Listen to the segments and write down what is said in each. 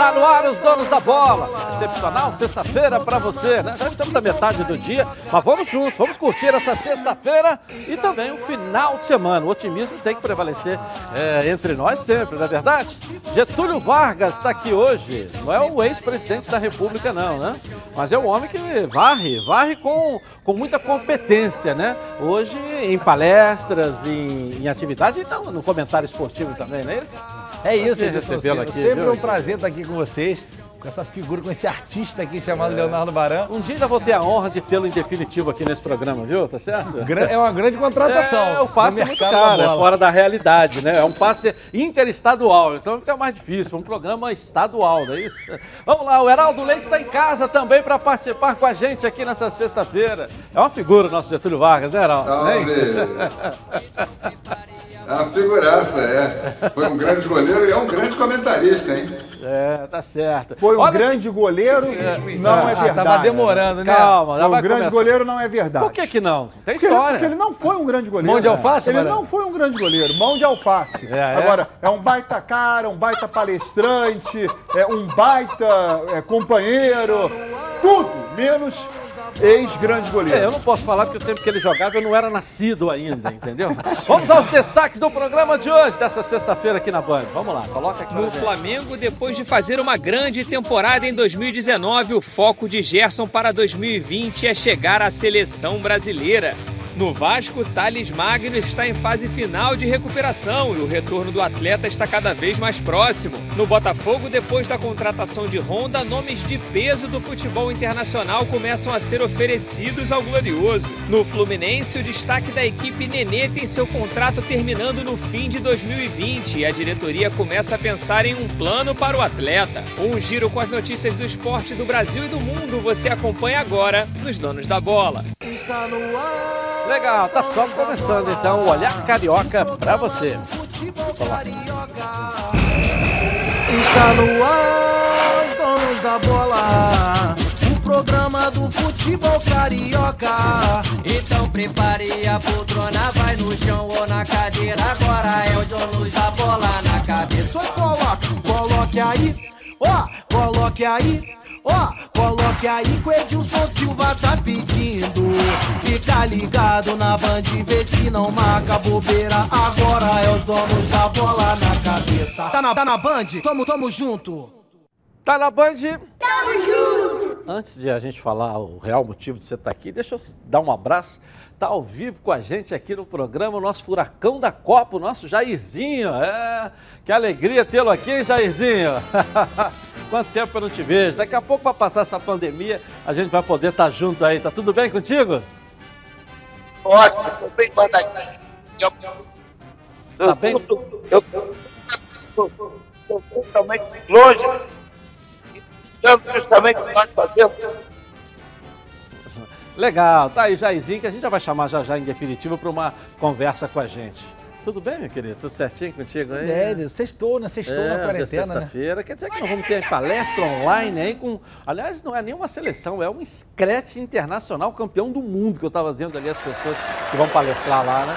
Está no ar os donos da bola. Excepcional sexta-feira para você, né? Já estamos na metade do dia, mas vamos juntos, vamos curtir essa sexta-feira e também o final de semana. O otimismo tem que prevalecer é, entre nós sempre, não é verdade? Getúlio Vargas está aqui hoje. Não é o ex-presidente da República, não, né? Mas é o homem que varre, varre com, com muita competência, né? Hoje em palestras, em, em atividades e então, no comentário esportivo também, não é isso? É isso, recebê-lo aqui. Sempre viu? um prazer estar aqui com vocês com essa figura, com esse artista aqui chamado é. Leonardo Baran. Um dia ainda vou ter a honra de tê-lo em definitivo aqui nesse programa, viu? Tá certo? É uma grande contratação. É, o passe é muito caro, é fora da realidade, né? É um passe interestadual, então fica mais difícil. Um programa estadual, não é isso? Vamos lá, o Heraldo Leite está em casa também para participar com a gente aqui nessa sexta-feira. É uma figura o nosso Getúlio Vargas, né, Heraldo? Salve! É uma figuraça, é. Foi um grande goleiro e é um grande comentarista, hein? É, tá certo. Foi um Olha... grande goleiro, é, não é, é verdade. tava demorando, né? Calma, Foi um grande começar. goleiro, não é verdade. Por que que não? Tem porque história. Ele, porque ele não foi um grande goleiro. Mão de alface, Ele não foi um grande goleiro, mão de alface. É, é? Agora, é um baita cara, um baita palestrante, é um baita é, companheiro, tudo, menos ex-grande goleiro. É, eu não posso falar porque o tempo que ele jogava eu não era nascido ainda, entendeu? Vamos aos destaques do programa de hoje, dessa sexta-feira aqui na Band. Vamos lá, coloca aqui. No Flamengo, depois de fazer uma grande temporada em 2019, o foco de Gerson para 2020 é chegar à seleção brasileira. No Vasco, Thales Magno está em fase final de recuperação e o retorno do atleta está cada vez mais próximo. No Botafogo, depois da contratação de Honda, nomes de peso do futebol internacional começam a ser oferecidos ao Glorioso. No Fluminense, o destaque da equipe Nenê tem seu contrato terminando no fim de 2020 e a diretoria começa a pensar em um plano para o atleta. Um giro com as notícias do esporte do Brasil e do mundo você acompanha agora nos Donos da Bola. Está no ar. Legal, tá só começando então o Olhar Carioca pra você. Está no ar, os donos da bola. O programa do futebol carioca. Então prepare a poltrona, vai no chão ou na cadeira. Agora é os donos da bola na cabeça. Só coloca, coloque aí, ó, coloque aí. Ó, oh, coloque aí que o Edilson Silva tá pedindo. Fica ligado na band, vê se não marca bobeira. Agora é os donos da bola na cabeça. Tá na, tá na band? Tamo, tamo junto. Tá na band? Tamo junto. Antes de a gente falar o real motivo de você estar tá aqui, deixa eu dar um abraço Está ao vivo com a gente aqui no programa, o nosso furacão da Copa, o nosso Jairzinho. É, que alegria tê-lo aqui, hein, Jairzinho? Quanto tempo eu não te vejo. Daqui a pouco, para passar essa pandemia, a gente vai poder estar tá junto aí. Tá tudo bem contigo? Ótimo, estou bem mandadinho. Tá bem? Eu estou totalmente longe. Tanto justamente o que nós fazemos Legal, tá aí Jairzinho, que a gente já vai chamar já já em definitivo para uma conversa com a gente. Tudo bem, meu querido? Tudo certinho contigo aí? É, sextou, né? Sextou é, na quarentena, né? sexta-feira. Quer dizer que nós vamos ter palestra online aí com... Aliás, não é nenhuma seleção, é um scratch internacional campeão do mundo, que eu estava dizendo ali as pessoas que vão palestrar lá, né?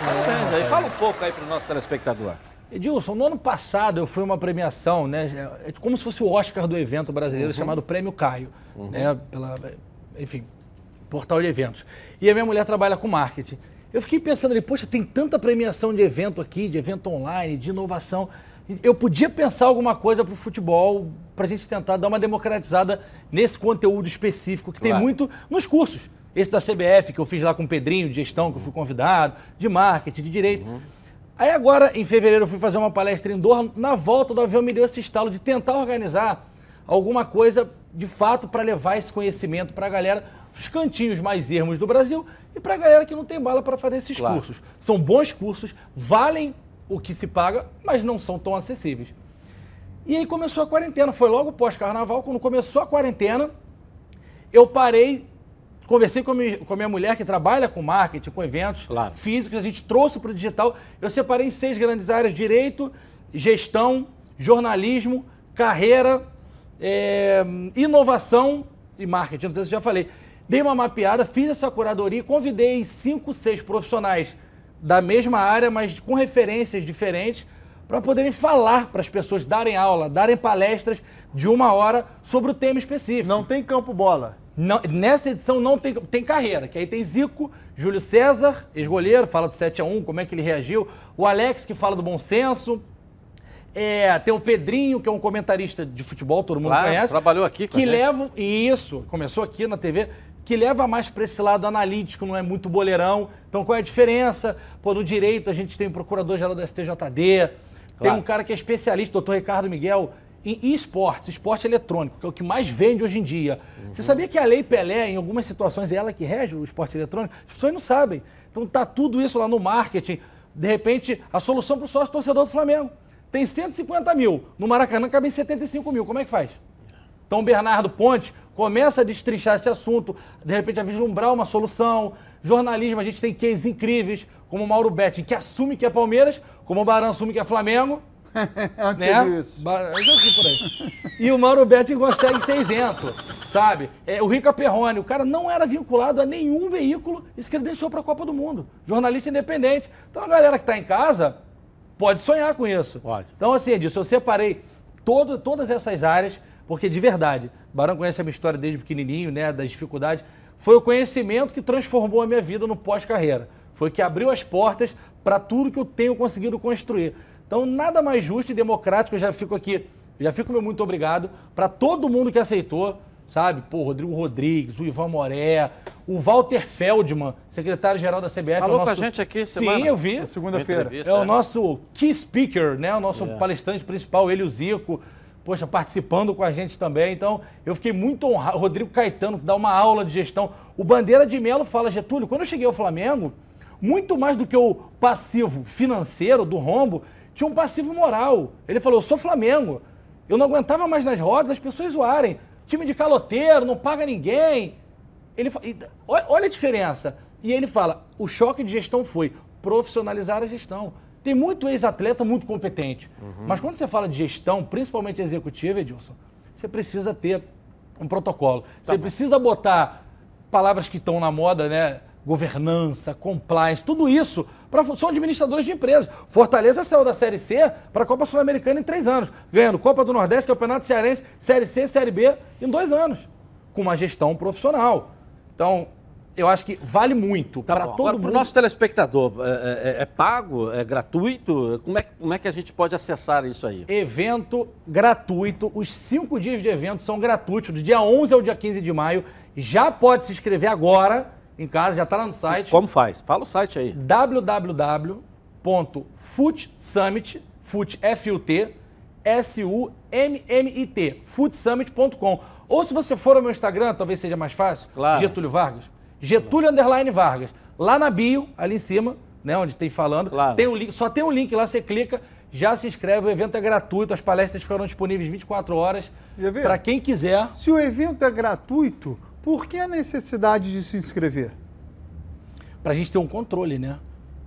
É, aí. Fala um pouco aí para o nosso telespectador. Edilson, no ano passado eu fui uma premiação, né? É como se fosse o Oscar do evento brasileiro uhum. chamado Prêmio Caio. Uhum. Né, pela, enfim, portal de eventos. E a minha mulher trabalha com marketing. Eu fiquei pensando ali, poxa, tem tanta premiação de evento aqui, de evento online, de inovação. Eu podia pensar alguma coisa para o futebol, para a gente tentar dar uma democratizada nesse conteúdo específico, que claro. tem muito nos cursos. Esse da CBF, que eu fiz lá com o Pedrinho, de gestão, que eu fui convidado, de marketing, de direito. Uhum. Aí agora, em fevereiro, eu fui fazer uma palestra em Doha. Na volta do avião, me deu esse estalo de tentar organizar alguma coisa, de fato, para levar esse conhecimento para a galera os cantinhos mais ermos do Brasil e para a galera que não tem bala para fazer esses claro. cursos. São bons cursos, valem o que se paga, mas não são tão acessíveis. E aí começou a quarentena, foi logo pós-carnaval, quando começou a quarentena, eu parei, conversei com a, minha, com a minha mulher que trabalha com marketing, com eventos claro. físicos, a gente trouxe para o digital, eu separei em seis grandes áreas, direito, gestão, jornalismo, carreira, é, inovação e marketing, não sei se eu já falei. Dei uma mapeada, fiz essa curadoria e convidei cinco, seis profissionais da mesma área, mas com referências diferentes, para poderem falar para as pessoas, darem aula, darem palestras de uma hora sobre o tema específico. Não tem campo bola. Não, nessa edição não tem, tem carreira, que aí tem Zico, Júlio César, ex-goleiro, fala do 7x1, como é que ele reagiu. O Alex, que fala do bom senso. É, tem o Pedrinho, que é um comentarista de futebol, todo mundo Claro, conhece. trabalhou aqui com a Que gente. levam, isso, começou aqui na TV, que leva mais para esse lado analítico, não é muito boleirão. Então qual é a diferença? Pô, no direito a gente tem o procurador-geral do STJD, tem Claro. um cara que é especialista, doutor Ricardo Miguel, em esportes, esporte eletrônico, que é o que mais vende hoje em dia. Você sabia que a Lei Pelé, em algumas situações, é ela que rege o esporte eletrônico? As pessoas não sabem. Então tá tudo isso lá no marketing. De repente, a solução para o sócio torcedor do Flamengo. Tem 150 mil. No Maracanã cabem 75 mil. Como é que faz? Então o Bernardo Ponte começa a destrinchar esse assunto, de repente a vislumbrar uma solução. Jornalismo, a gente tem cases incríveis, como o Mauro Betti, que assume que é Palmeiras, como o Barão assume que é Flamengo. Onde né? isso? Ba- Eu já vi por aí. E o Mauro Betti consegue ser isento, sabe? É, o Rica Perrone, o cara não era vinculado a nenhum veículo e se credenciou para a Copa do Mundo. Jornalista independente. Então a galera que está em casa pode sonhar com isso. Pode. Então, assim, Edilson, eu separei todo, todas essas áreas, porque de verdade, Barão conhece a minha história desde pequenininho, né, das dificuldades. Foi o conhecimento que transformou a minha vida no pós-carreira. Foi que abriu as portas para tudo que eu tenho conseguido construir. Então, nada mais justo e democrático, eu já fico aqui, já fico meu muito obrigado para todo mundo que aceitou, sabe? Pô, Rodrigo Rodrigues, o Ivan Moré, o Walter Feldman, secretário-geral da CBF. Falou é o com a nosso... gente aqui Sim, semana. eu vi. Na segunda-feira. Entrevista, É o nosso key speaker, né? O nosso palestrante principal, ele e o Zico. Poxa, participando com a gente também. Então, eu fiquei muito honrado. Rodrigo Caetano, que dá uma aula de gestão. O Bandeira de Melo fala, Getúlio, quando eu cheguei ao Flamengo, muito mais do que o passivo financeiro do rombo, tinha um passivo moral. Ele falou, eu sou Flamengo. Eu não aguentava mais nas rodas as pessoas zoarem. Time de caloteiro, não paga ninguém. Ele olha a diferença. E ele fala: o choque de gestão foi profissionalizar a gestão. Tem muito ex-atleta muito competente. Mas quando você fala de gestão, principalmente executiva, Edilson, você precisa ter um protocolo. você precisa botar palavras que estão na moda, né? Governança, compliance, tudo isso. Pra, são administradores de empresas. Fortaleza saiu da Série C para a Copa Sul-Americana em três anos, ganhando Copa do Nordeste, Campeonato Cearense, Série C, Série B em dois anos, com uma gestão profissional. Então, eu acho que vale muito Tá para todo Agora, mundo. Para o nosso telespectador, é, é- é pago? É gratuito? Como é, que- como é que a gente pode acessar isso aí? Evento gratuito. Os cinco dias de evento são gratuitos, do dia 11 ao dia 15 de maio. Já pode se inscrever agora em casa, já está lá no site. Como faz? Fala o site aí. www.futsummit, fut, F-U-T, S-U-M-M-I-T, futsummit.com. Ou se você for ao meu Instagram, talvez seja mais fácil, Claro. Getúlio Vargas, Getúlio Underline Vargas. Lá na bio, ali em cima, né, onde tem falando, Claro. tem um link, só tem um link lá, você clica, já se inscreve, o evento é gratuito, as palestras ficarão disponíveis 24 horas para quem quiser. Se o evento é gratuito, por que a necessidade de se inscrever? pra gente ter um controle, né?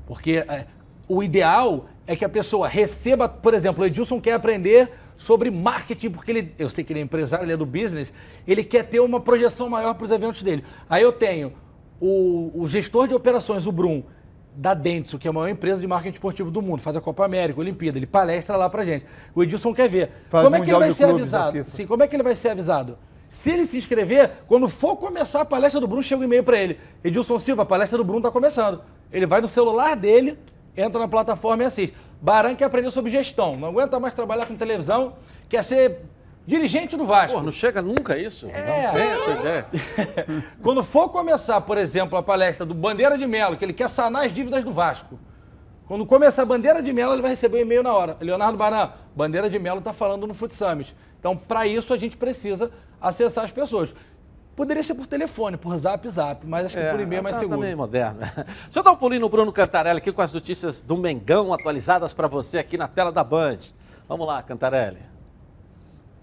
Porque é, o ideal é que a pessoa receba, por exemplo, o Edilson quer aprender sobre marketing, porque ele, eu sei que ele é empresário, ele é do business, ele quer ter uma projeção maior para os eventos dele. Aí eu tenho o, o gestor de operações, o Brum, da Dentsu, que é a maior empresa de marketing esportivo do mundo, faz a Copa América, a Olimpíada, ele palestra lá pra gente. O Edilson quer ver. Faz Como é que ele vai ser avisado? Sim, como é que ele vai ser avisado? Se ele se inscrever, quando for começar a palestra do Bruno, chega um e-mail para ele. Edilson Silva, a palestra do Bruno está começando. Ele vai no celular dele, entra na plataforma e assiste. Baran quer aprender sobre gestão, não aguenta mais trabalhar com televisão, quer ser dirigente do Vasco. Pô, não chega nunca isso? É. Não tem essa ideia. Quando for começar, por exemplo, a palestra do Bandeira de Melo, que ele quer sanar as dívidas do Vasco. Quando começar a Bandeira de Melo, ele vai receber um e-mail na hora. Leonardo Baran, Bandeira de Melo está falando no Foot Summit. Então, para isso, a gente precisa acessar as pessoas. Poderia ser por telefone, por zap, zap, mas acho que por e-mail é mais tá- seguro. Tá meio moderno. Deixa eu dar um pulinho no Bruno Cantarelli aqui com as notícias do Mengão atualizadas para você aqui na tela da Band. Vamos lá, Cantarelli.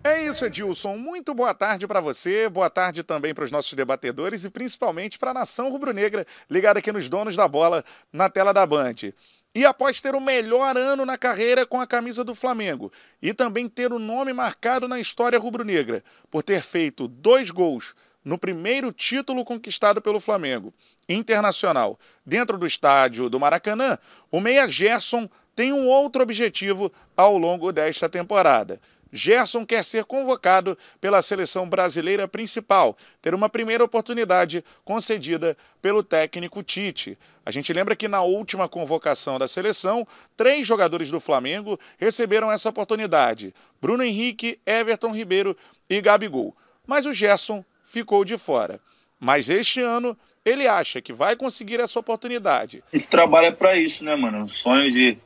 É isso, Edilson. Muito boa tarde para você, boa tarde também para os nossos debatedores e principalmente para a nação rubro-negra ligada aqui nos donos da bola na tela da Band. E após ter o melhor ano na carreira com a camisa do Flamengo e também ter o nome marcado na história rubro-negra por ter feito dois gols no primeiro título conquistado pelo Flamengo internacional dentro do estádio do Maracanã, o meia Gerson tem um outro objetivo ao longo desta temporada. Gerson quer ser convocado pela seleção brasileira principal, ter uma primeira oportunidade concedida pelo técnico Tite. A gente lembra que na última convocação da seleção, três jogadores do Flamengo receberam essa oportunidade: Bruno Henrique, Everton Ribeiro e Gabigol. Mas o Gerson ficou de fora. Mas este ano ele acha que vai conseguir essa oportunidade. A gente trabalha para isso, né, mano? Um sonho de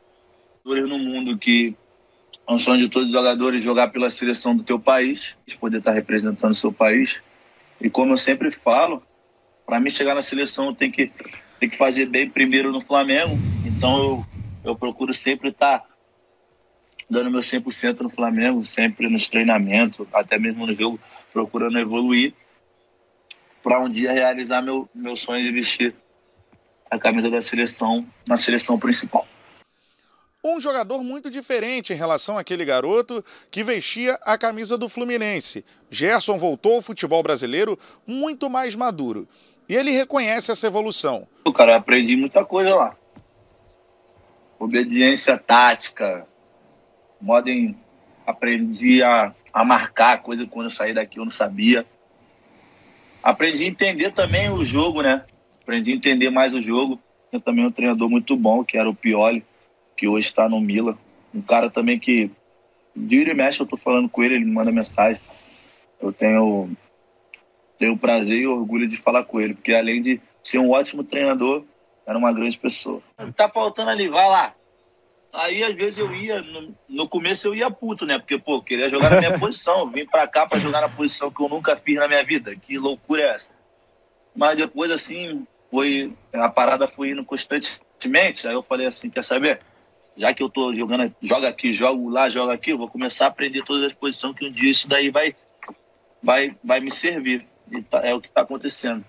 no mundo que é um sonho de todos os jogadores jogar pela seleção do teu país, poder estar representando o seu país. E como eu sempre falo, para mim chegar na seleção tenho que, tenho que fazer bem primeiro no Flamengo. Então eu, eu procuro sempre estar dando meu 100% no Flamengo, sempre nos treinamentos, até mesmo no jogo, procurando evoluir para um dia realizar meu, meu sonho de vestir a camisa da seleção na seleção principal. Um jogador muito diferente em relação àquele garoto que vestia a camisa do Fluminense. Gerson voltou ao futebol brasileiro muito mais maduro. E ele reconhece essa evolução. Cara, eu aprendi muita coisa lá. Obediência tática, modo em aprendi a, a marcar coisa quando eu saí daqui eu não sabia. Aprendi a entender também o jogo, né? Aprendi a entender mais o jogo. Eu também um treinador muito bom, que era o Pioli, que hoje está no Mila. Um cara também que, de e mexe, eu tô falando com ele, ele me manda mensagem. Eu tenho, tenho o prazer e orgulho de falar com ele, porque além de ser um ótimo treinador, era uma grande pessoa. Tá faltando ali, vai lá. Aí, às vezes, eu ia, no, no, começo eu ia puto, né? Porque, pô, queria jogar na minha posição. Vim pra cá pra jogar na posição que eu nunca fiz na minha vida. Que loucura é essa? Mas depois, assim, foi. A parada foi indo constantemente. Aí eu falei assim: quer saber? Já que eu tô jogando, joga aqui, jogo lá, joga aqui, eu vou começar a aprender todas as posições que um dia isso daí vai, vai, vai me servir. E tá, é o que tá acontecendo.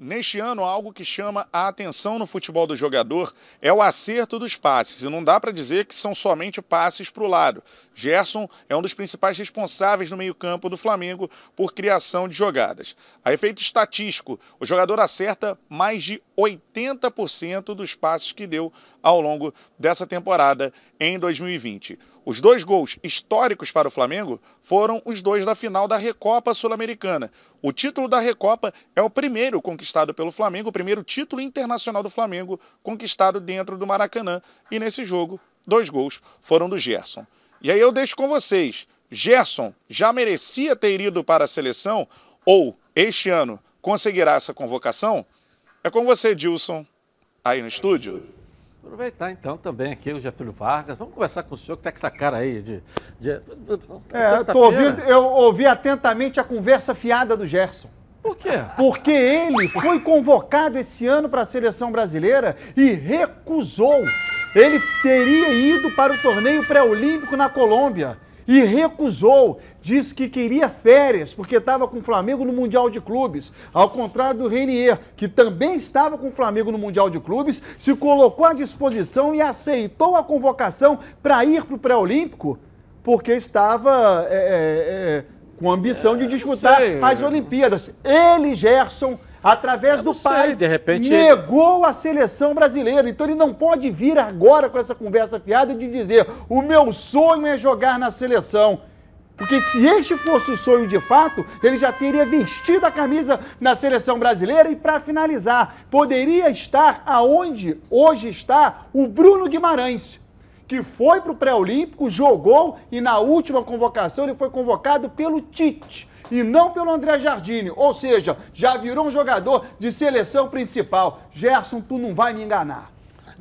Neste ano, algo que chama a atenção no futebol do jogador é o acerto dos passes. E não dá para dizer que são somente passes para o lado. Gerson é um dos principais responsáveis no meio-campo do Flamengo por criação de jogadas. A efeito estatístico, o jogador acerta mais de 80% dos passes que deu ao longo dessa temporada em 2020. Os dois gols históricos para o Flamengo foram os dois da final da Recopa Sul-Americana. O título da Recopa é o primeiro conquistado pelo Flamengo, o primeiro título internacional do Flamengo conquistado dentro do Maracanã. E nesse jogo, dois gols foram do Gerson. E aí eu deixo com vocês. Gerson já merecia ter ido para a seleção ou este ano conseguirá essa convocação? É com você, Dilson, aí no estúdio. Aproveitar então também aqui o Getúlio Vargas. Vamos conversar com o senhor que está com essa cara aí de. de, é, tô ouvindo, eu ouvi atentamente a conversa fiada do Gerson. Por quê? Porque ele foi convocado esse ano para a seleção brasileira e recusou. Ele teria ido para o torneio pré-olímpico na Colômbia e recusou. Disse que queria férias porque estava com o Flamengo no Mundial de Clubes. Ao contrário do Renier, que também estava com o Flamengo no Mundial de Clubes, se colocou à disposição e aceitou a convocação para ir para o pré-olímpico porque estava é, é, é, com ambição de disputar as Olimpíadas. Ele, Gerson, através do pai, de repente negou a seleção brasileira. Então ele não pode vir agora com essa conversa fiada de dizer: o meu sonho é jogar na seleção. Porque se este fosse o sonho de fato, ele já teria vestido a camisa na seleção brasileira e para finalizar, poderia estar aonde hoje está o Bruno Guimarães, que foi para o pré-olímpico, jogou e na última convocação ele foi convocado pelo Tite e não pelo André Jardine. Ou seja, já virou um jogador de seleção principal. Gerson, tu não vai me enganar.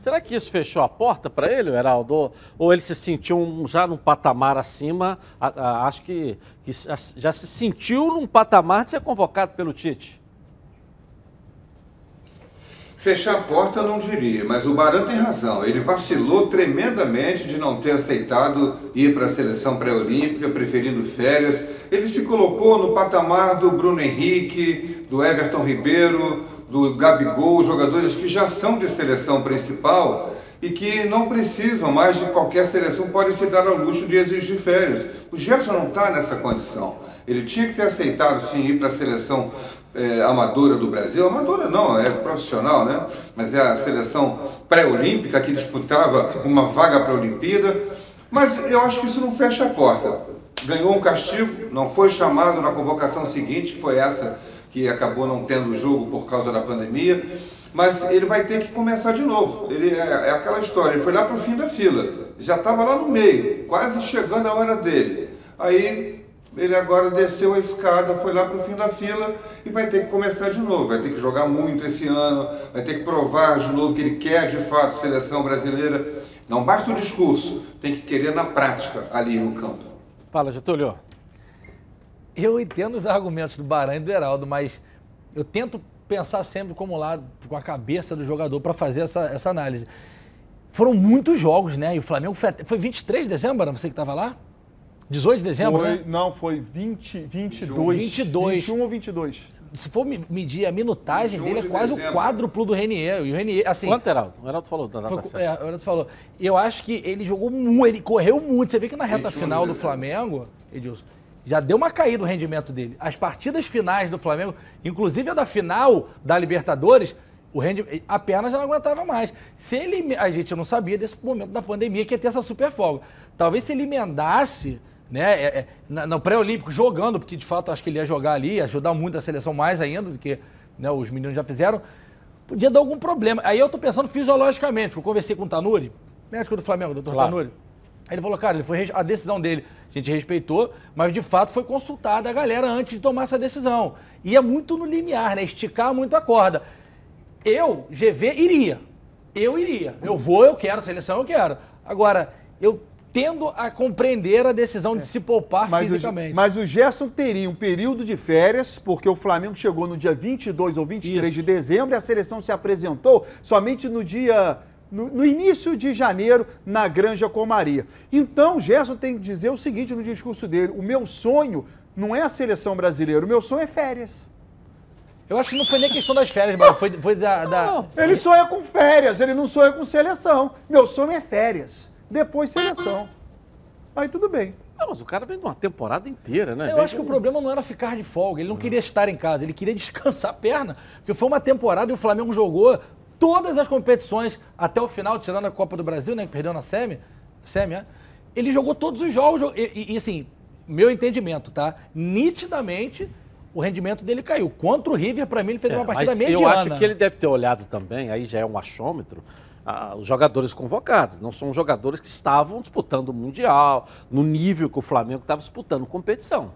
Será que isso fechou a porta para ele, Heraldo? Ou ele se sentiu já num patamar acima? A, a, acho que, que já se sentiu num patamar de ser convocado pelo Tite. Fechar a porta não diria, mas o Baran tem razão. Ele vacilou tremendamente de não ter aceitado ir para a seleção pré-olímpica, preferindo férias. Ele se colocou no patamar do Bruno Henrique, do Everton Ribeiro, do Gabigol, jogadores que já são de seleção principal e que não precisam mais de qualquer seleção, podem se dar ao luxo de exigir férias. O Gerson não está nessa condição. Ele tinha que ter aceitado sim ir para a seleção é, amadora do Brasil, amadora não, é profissional, né? Mas é a seleção pré-olímpica que disputava uma vaga para a Olimpíada. Mas eu acho que isso não fecha a porta. Ganhou um castigo, não foi chamado na convocação seguinte, que foi essa que acabou não tendo o jogo por causa da pandemia. Mas ele vai ter que começar de novo. Ele é, é aquela história, ele foi lá para o fim da fila, já estava lá no meio, quase chegando a hora dele. Aí ele agora desceu a escada, foi lá para o fim da fila e vai ter que começar de novo. Vai ter que jogar muito esse ano, vai ter que provar de novo que ele quer de fato seleção brasileira. Não basta o discurso, tem que querer na prática ali no campo. Fala, Getúlio. Eu entendo os argumentos do Baran e do Heraldo, mas eu tento pensar sempre como lado, com a cabeça do jogador para fazer essa, essa análise. Foram muitos jogos, né? E o Flamengo foi, foi 23 de dezembro, Baran, você que estava lá? 18 de dezembro, Foi- né? Não, foi 20, 22. 22. 21 ou 22. Se for me- medir a minutagem 21 dele, é de quase o dezembro. quádruplo do Renier. E o Renier, assim... Quanto, Heraldo? O Heraldo falou da Foi, é, o Renato falou. Eu acho que ele jogou muito, ele correu muito. Você vê que na reta 21 final de do. Flamengo, Edilson, já deu uma caída o rendimento dele. As partidas finais do Flamengo, inclusive a da final da Libertadores, o rendi- a perna já não aguentava mais. Se ele, a gente não sabia desse momento da pandemia que ia ter essa super folga. Talvez se ele emendasse, né, é, é, na- no pré-olímpico jogando, porque de fato acho que ele ia jogar ali, ia ajudar muito a seleção mais ainda do que né, os meninos já fizeram podia dar algum problema. Aí eu tô pensando fisiologicamente, eu conversei com o Tanuri, médico do Flamengo, doutor Claro. Tanuri. Aí ele falou, cara, ele foi, a decisão dele, a gente respeitou, mas de fato foi consultada a galera antes de tomar essa decisão. Ia muito no limiar, né? Esticar muito a corda. Eu, GV, iria. Eu iria. Eu vou, eu quero, seleção eu quero. Agora, eu tendo a compreender a decisão de se poupar Mas o, fisicamente. mas o Gerson teria um período de férias, porque o Flamengo chegou no dia 22 ou 23 Isso. de dezembro e a seleção se apresentou somente no dia. No, no início de janeiro, na Granja Comaria. Então, o Gerson tem que dizer o seguinte no discurso dele: o meu sonho não é a seleção brasileira, o meu sonho é férias. Eu acho que não foi nem questão das férias, mano. Foi, foi da. da- Ele sonha com férias, ele não sonha com seleção. Meu sonho é férias, depois seleção. Aí tudo bem. Não, mas o cara vem de uma temporada inteira, né? Eu Vem acho que o problema não era ficar de folga, ele não queria estar em casa, ele queria descansar a perna. Porque foi uma temporada e o Flamengo jogou todas as competições até o final, tirando a Copa do Brasil, né? Que perdeu na Semi. Semi, é? Ele jogou todos os jogos. E, e- e, assim, meu entendimento, tá? Nitidamente, o rendimento dele caiu. Contra o River, pra mim, ele fez É, uma partida mas mediana. Eu acho que ele deve ter olhado também, aí já é um achômetro, ah, os jogadores convocados. Não são jogadores que estavam disputando o Mundial, no nível que o Flamengo estava disputando competição.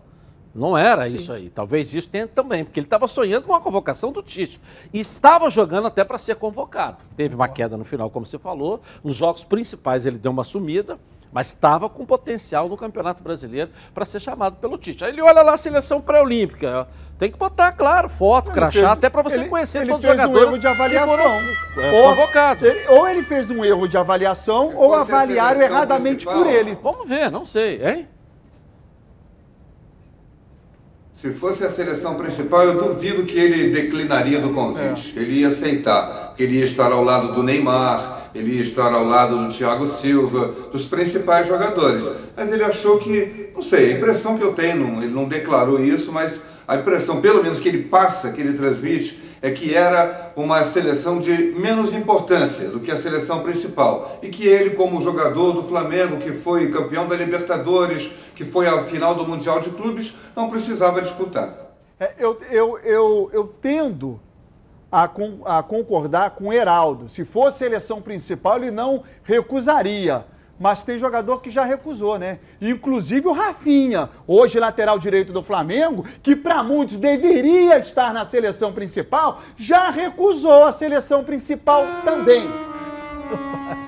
Não era isso aí. Talvez isso tenha também, porque ele estava sonhando com a convocação do Tite. E estava jogando até para ser convocado. Teve uma queda no final, como você falou. Nos jogos principais ele deu uma sumida, mas estava com potencial no Campeonato Brasileiro para ser chamado pelo Tite. Aí ele olha lá a seleção pré-olímpica. Tem que botar, claro, foto, Ele crachá, fez- até para você ele- conhecer ele todos os fez um jogadores erro de avaliação. foram é, Ou- convocados. ele- ou ele fez um erro de avaliação ou fosse a avaliaram erradamente principal, por ele. Vamos ver, não sei, hein? Se fosse a seleção principal, eu duvido que ele declinaria do convite. Ele ia aceitar, porque ele ia estar ao lado do Neymar, ele ia estar ao lado do Thiago Silva, dos principais jogadores. Mas ele achou que, não sei, a impressão que eu tenho, ele não declarou isso, mas a impressão, pelo menos que ele passa, que ele transmite, é que era uma seleção de menos importância do que a seleção principal. E que ele, como jogador do Flamengo, que foi campeão da Libertadores, que foi à final do Mundial de Clubes, não precisava disputar. É, eu, eu, eu, eu tendo a, con- a concordar com o Heraldo. Se fosse seleção principal, ele não recusaria. Mas tem jogador que já recusou, né? Inclusive o Rafinha, hoje lateral direito do Flamengo, que para muitos deveria estar na seleção principal, já recusou a seleção principal também.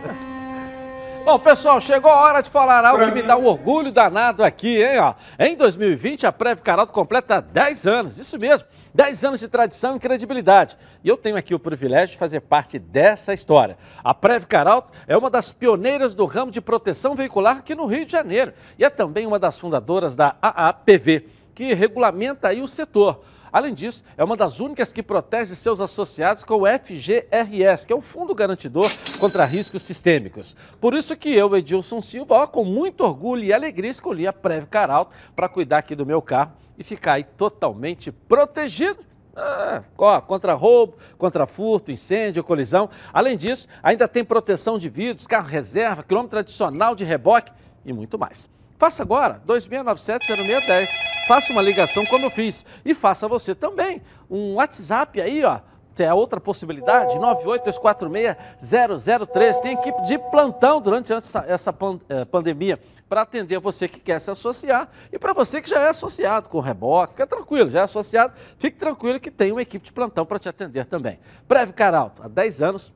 Bom, pessoal, chegou a hora de falar algo que me dá um orgulho danado aqui, hein? Ó. Em 2020, a Prev Caralto completa 10 anos, isso mesmo, 10 anos de tradição e credibilidade. E eu tenho aqui o privilégio de fazer parte dessa história. A Prev Caralto é uma das pioneiras do ramo de proteção veicular aqui no Rio de Janeiro e é também uma das fundadoras da AAPV, que regulamenta aí o setor. Além disso, é uma das únicas que protege seus associados com o FGRS, que é o Fundo Garantidor contra Riscos Sistêmicos. Por isso que eu, Edilson Silva, ó, com muito orgulho e alegria, escolhi a Prev Caralto para cuidar aqui do meu carro e ficar aí totalmente protegido É, ó, contra roubo, contra furto, incêndio, colisão. Além disso, ainda tem proteção de vidros, carro reserva, quilômetro adicional de reboque e muito mais. Faça agora, 2697-0610. Faça uma ligação como eu fiz. E faça você também um WhatsApp aí, ó. Tem a outra possibilidade, 98246-0013. Tem equipe de plantão durante essa, essa eh, pandemia para atender você que quer se associar e para você que já é associado com o reboque. Fica tranquilo, já é associado, fique tranquilo que tem uma equipe de plantão para te atender também. Breve Caralto, há 10 anos,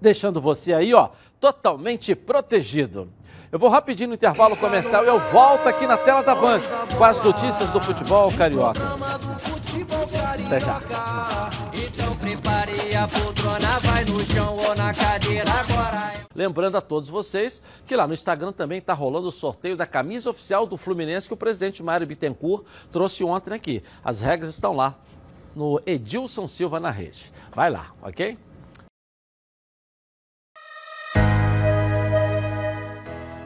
deixando você aí, ó, totalmente protegido. Eu vou rapidinho no intervalo comercial e eu volto aqui na tela da Band com as notícias do futebol carioca. Até já. Então prepare a poltrona, vai no chão ou na cadeira agora. Lembrando a todos vocês que lá no Instagram também está rolando o sorteio da camisa oficial do Fluminense que o presidente Mário Bittencourt trouxe ontem aqui. As regras estão lá no Edilson Silva na rede. Vai lá, ok?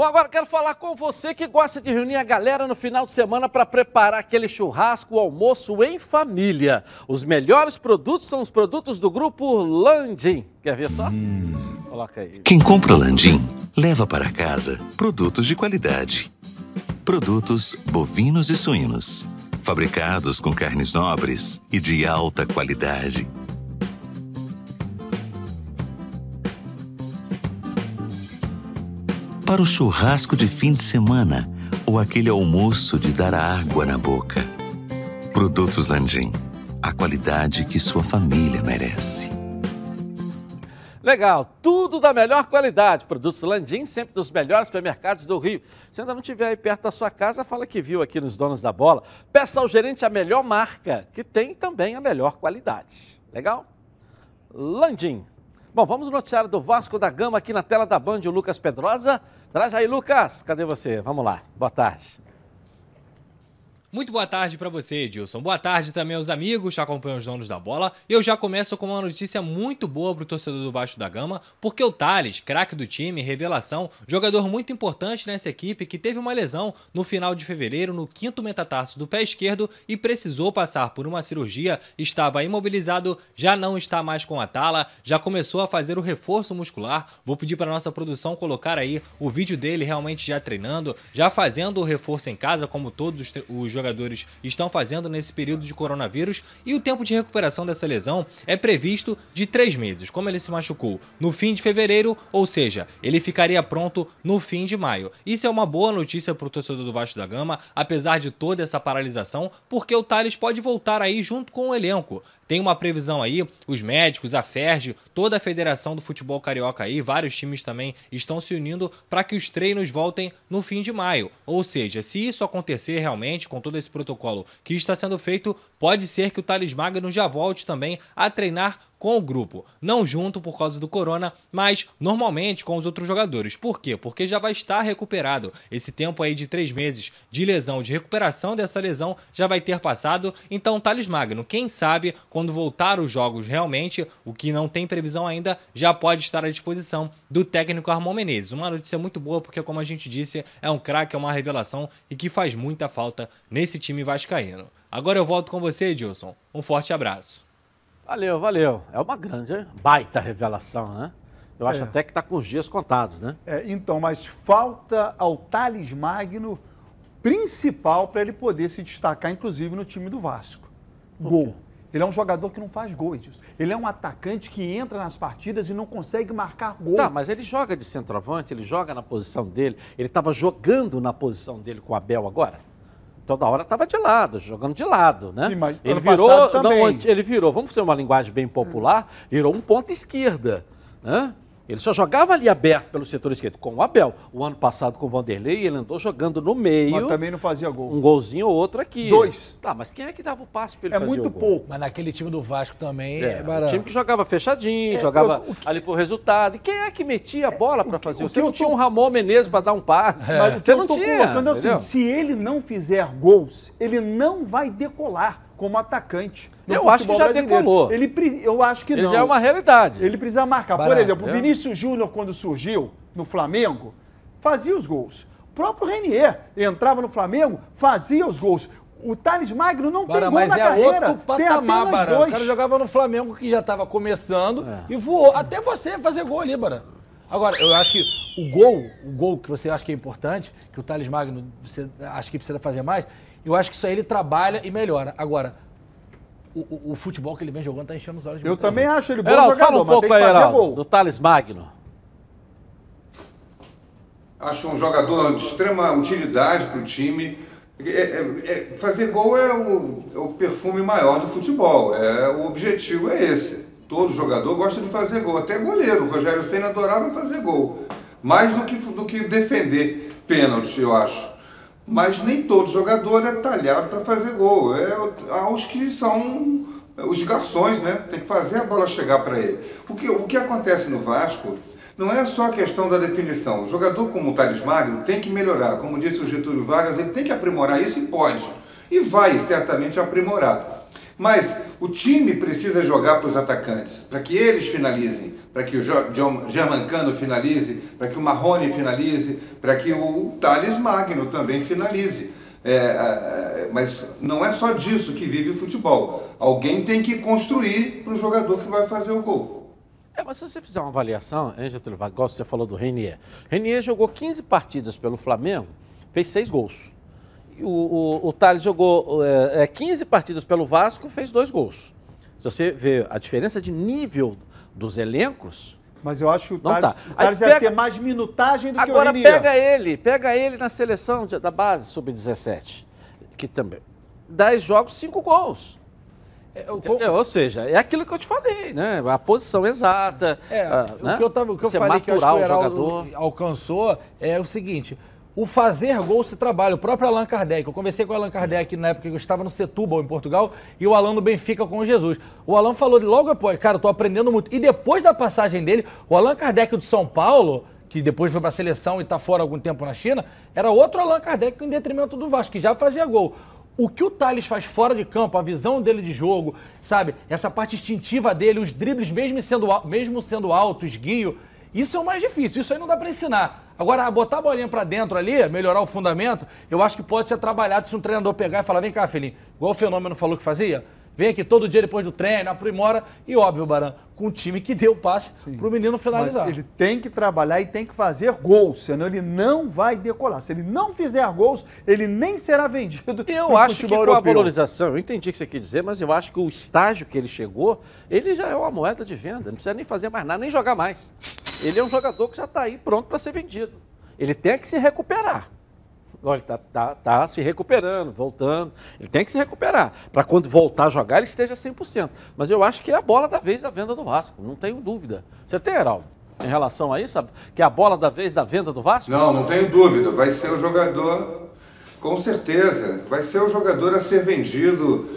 Bom, agora quero falar com você que gosta de reunir a galera no final de semana para preparar aquele churrasco, almoço em família. Os melhores produtos são os produtos do grupo Landim. Quer ver só? Hum. Coloca aí. Quem compra Landim leva para casa produtos de qualidade. Produtos bovinos e suínos, fabricados com carnes nobres e de alta qualidade para o churrasco de fim de semana ou aquele almoço de dar água na boca. Produtos Landim, a qualidade que sua família merece. Legal, tudo da melhor qualidade. Produtos Landim, sempre dos melhores supermercados do Rio. Se ainda não estiver aí perto da sua casa, fala que viu aqui nos Donos da Bola. Peça ao gerente a melhor marca, que tem também a melhor qualidade. Legal? Landim. Bom, vamos no noticiário do Vasco da Gama aqui na tela da Band, o Lucas Pedrosa. Traz aí, Lucas. Cadê você? Vamos lá. Boa tarde. Muito boa tarde para você, Edilson. Boa tarde também aos amigos que acompanham os donos da bola. Eu já começo com uma notícia muito boa para o torcedor do Baixo da Gama, porque o Thales, craque do time, revelação, jogador muito importante nessa equipe que teve uma lesão no final de fevereiro no quinto metatarso do pé esquerdo e precisou passar por uma cirurgia, estava imobilizado, já não está mais com a tala, já começou a fazer o reforço muscular. Vou pedir para nossa produção colocar aí o vídeo dele realmente já treinando, já fazendo o reforço em casa, como todos os, os jogadores estão fazendo nesse período de coronavírus e o tempo de recuperação dessa lesão é previsto de três meses. Como ele se machucou no fim de fevereiro, ou seja, ele ficaria pronto no fim de maio. Isso é uma boa notícia para o torcedor do Vasco da Gama, apesar de toda essa paralisação, porque o Thales pode voltar aí junto com o elenco tem uma previsão aí, os médicos, a FERJ, toda a Federação do Futebol Carioca aí, vários times também estão se unindo para que os treinos voltem no fim de maio. Ou seja, se isso acontecer realmente com todo esse protocolo que está sendo feito, pode ser que o Thales Magno já volte também a treinar com o grupo. Não junto por causa do corona, mas normalmente com os outros jogadores. Por quê? Porque já vai estar recuperado. Esse tempo aí de três meses de lesão, de recuperação dessa lesão, já vai ter passado. Então, Thales Magno, quem sabe, quando voltar os jogos realmente, o que não tem previsão ainda, já pode estar à disposição do técnico Armão Menezes. Uma notícia muito boa, porque, como a gente disse, é um craque, é uma revelação e que faz muita falta nesse time vascaíno. Agora eu volto com você, Edilson. Um forte abraço. Valeu, valeu. É uma grande, baita revelação, né? Eu acho É. até que está com os dias contados, né? É, então, mas falta ao Thales Magno principal para ele poder se destacar, inclusive, no time do Vasco. Gol. Ele é um jogador que não faz gol, Edilson. Ele é um atacante que entra nas partidas e não consegue marcar gol. Tá, mas ele joga de centroavante, ele joga na posição dele. Ele estava jogando na posição dele com o Abel agora. Toda hora estava de lado, jogando de lado, né? Sim, mas ele virou, não, ele virou, vamos ser uma linguagem bem popular, virou um ponta esquerda, né? Ele só jogava ali aberto pelo setor esquerdo com o Abel. O ano passado com o Vanderlei, ele andou jogando no meio. Mas também não fazia gol. Um golzinho ou outro aqui. Dois. Tá, mas quem é que dava o passe para ele É fazer muito o gol? pouco. Mas naquele time do Vasco também é, É, o barato. time que jogava fechadinho, É, jogava o- ali por resultado. E quem é que metia a bola para fazer? o Você que não eu tinha tô- um Ramon Menezes para dar um passe. Mas o que Você eu não tô tinha. colocando é o seguinte, se ele não fizer gols, ele não vai decolar como atacante. no Eu acho que já brasileiro. decolou. Ele, pre- eu acho que Ele não. já é uma realidade. Ele precisa marcar. Por Barato, exemplo, o é. Vinícius Júnior, quando surgiu no Flamengo, fazia os gols. O próprio Renier entrava no Flamengo, fazia os gols. O Thales Magno não Bara, tem gol mas na é carreira. outro tem patamar, apenas Bara. O dois. cara jogava no Flamengo que já estava começando É. e voou. Até você fazer gol ali, Bara. Agora, eu acho que o gol, o gol que você acha que é importante, que o Thales Magno você acha que precisa fazer mais, eu acho que isso aí ele trabalha e melhora. Agora, o, o- o futebol que ele vem jogando tá enchendo os olhos de Eu também gente. acho ele bom Heraldo, jogador, fala um mas pouco tem que aí, fazer Heraldo, gol. do Thales Magno. Acho um jogador de extrema utilidade para o time. É- é- é- fazer gol é o, é o perfume maior do futebol. É, o objetivo é esse. Todo jogador gosta de fazer gol. Até goleiro. O Rogério Senna adorava fazer gol. Mais do que, do que defender pênalti, eu acho. Mas nem todo jogador é talhado para fazer gol. É aos que são os garçons, né? Tem que fazer a bola chegar para ele. O que, o que acontece no Vasco não é só a questão da definição. O jogador como o Thales Magno tem que melhorar. Como disse o Getúlio Vargas, ele tem que aprimorar isso e pode. E vai certamente aprimorar. Mas o time precisa jogar para os atacantes, para que eles finalizem, para que o Jo- John- Germancano finalize, para que o Marrone finalize, para que o Thales Magno também finalize. É, mas não é só disso que vive o futebol. Alguém tem que construir para o jogador que vai fazer o gol. É, mas se você fizer uma avaliação, Vargas, igual você falou do Renier. Renier jogou 15 partidas pelo Flamengo, fez 6 gols. O, o, o Thales jogou é, é, 15 partidas pelo Vasco, fez 2 gols. Se você vê a diferença de nível dos elencos, Mas eu acho que o Thales, tá. o Thales Aí deve pega- ter mais minutagem do que o Agora pega ele, pega ele na seleção de- da base sub-17, que também 10 jogos, 5 gols. Entendeu? Ou seja, é aquilo que eu te falei, né? A posição exata. É, ah, o né? que eu, tava, o que eu Você falei que o Heraldo jogador. alcançou é o seguinte. O fazer gol se trabalha. O próprio Allan Kardec. Eu conversei com o Allan Kardec na época que eu estava no Setúbal, em Portugal, e o Allan no Benfica com o Jesus. O Allan falou logo após, cara, eu tô aprendendo muito. E depois da passagem dele, o Allan Kardec do São Paulo, que depois foi para a seleção e está fora algum tempo na China, era outro Allan Kardec em detrimento do Vasco, que já fazia gol. O que o Thales faz fora de campo, a visão dele de jogo, sabe? Essa parte instintiva dele, os dribles mesmo sendo, mesmo sendo alto, esguio, isso é o mais difícil, isso aí não dá pra ensinar. Agora, botar a bolinha pra dentro ali, melhorar o fundamento, eu acho que pode ser trabalhado se um treinador pegar e falar, vem cá, filhinho, igual o Fenômeno falou que fazia, vem aqui todo dia depois do treino, aprimora, e óbvio, Baran, com um time que deu passe pro menino finalizar. Mas ele tem que trabalhar e tem que fazer gols, senão ele não vai decolar. Se ele não fizer gols, ele nem será vendido Eu no acho que futebol com a europeu. valorização, eu entendi o que você quis dizer, mas eu acho que o estágio que ele chegou, ele já é uma moeda de venda, não precisa nem fazer mais nada, nem jogar mais. Ele é um jogador que já está aí pronto para ser vendido. Ele tem que se recuperar. Agora ele tá, tá, tá se recuperando, voltando. Ele tem que se recuperar. Para quando voltar a jogar, ele esteja 100%. Mas eu acho que é a bola da vez da venda do Vasco. Não tenho dúvida. Você tem, Heraldo? Em relação a isso, sabe? que é a bola da vez da venda do Vasco? Não, não tenho dúvida. Vai ser o jogador, com certeza. Vai ser o jogador a ser vendido.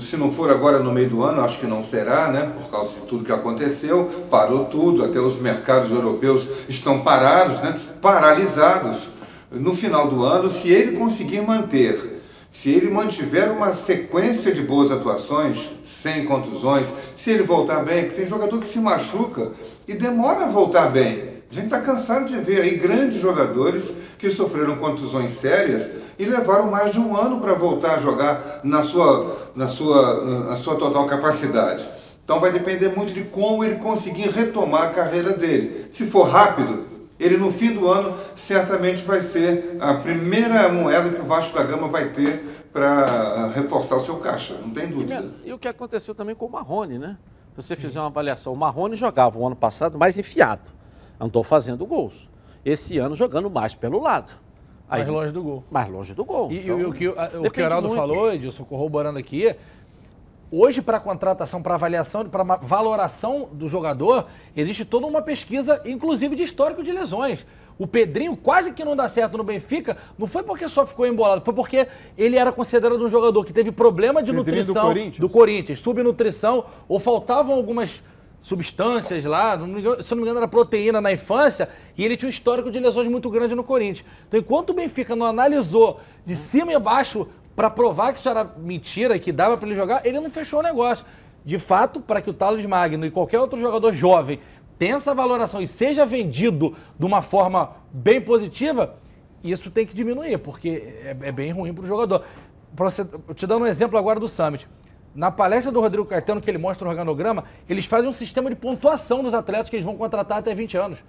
Se não for agora no meio do ano, acho que não será, né? Por causa de tudo que aconteceu, parou tudo, até os mercados europeus estão parados, né? Paralisados. No final do ano, se ele conseguir manter, se ele mantiver uma sequência de boas atuações, sem contusões, se ele voltar bem, porque tem jogador que se machuca e demora a voltar bem. A gente está cansado de ver aí grandes jogadores que sofreram contusões sérias e levaram mais de um ano para voltar a jogar na sua, na, sua, na sua total capacidade. Então vai depender muito de como ele conseguir retomar a carreira dele. Se for rápido, ele no fim do ano certamente vai ser a primeira moeda que o Vasco da Gama vai ter para reforçar o seu caixa, não tem dúvida. E, o que aconteceu também com o Marrone, né? Se você Sim. fizer uma avaliação, o Marrone jogava o ano passado mais enfiado, andou fazendo gols. Esse ano jogando mais pelo lado. Aí, mais longe do gol. Mais longe do gol. E, então, o que o, que o Heraldo falou, Edilson, corroborando aqui, hoje para contratação, para avaliação, para valoração do jogador, existe toda uma pesquisa, inclusive de histórico de lesões. O Pedrinho quase que não dá certo no Benfica, não foi porque só ficou embolado, foi porque ele era considerado um jogador que teve problema de Pedrinho nutrição do Corinthians. do Corinthians, subnutrição, ou faltavam algumas substâncias lá, se não me engano era proteína na infância, e ele tinha um histórico de lesões muito grande no Corinthians. Então, enquanto o Benfica não analisou de cima e baixo para provar que isso era mentira e que dava para ele jogar, ele não fechou o negócio. De fato, para que o Thales Magno e qualquer outro jogador jovem tenha essa valoração e seja vendido de uma forma bem positiva, isso tem que diminuir, porque é, é bem ruim para o jogador. Pra você, te dando um exemplo agora do Summit. Na palestra do Rodrigo Caetano, que ele mostra o organograma, eles fazem um sistema de pontuação dos atletas que eles vão contratar até 20 anos.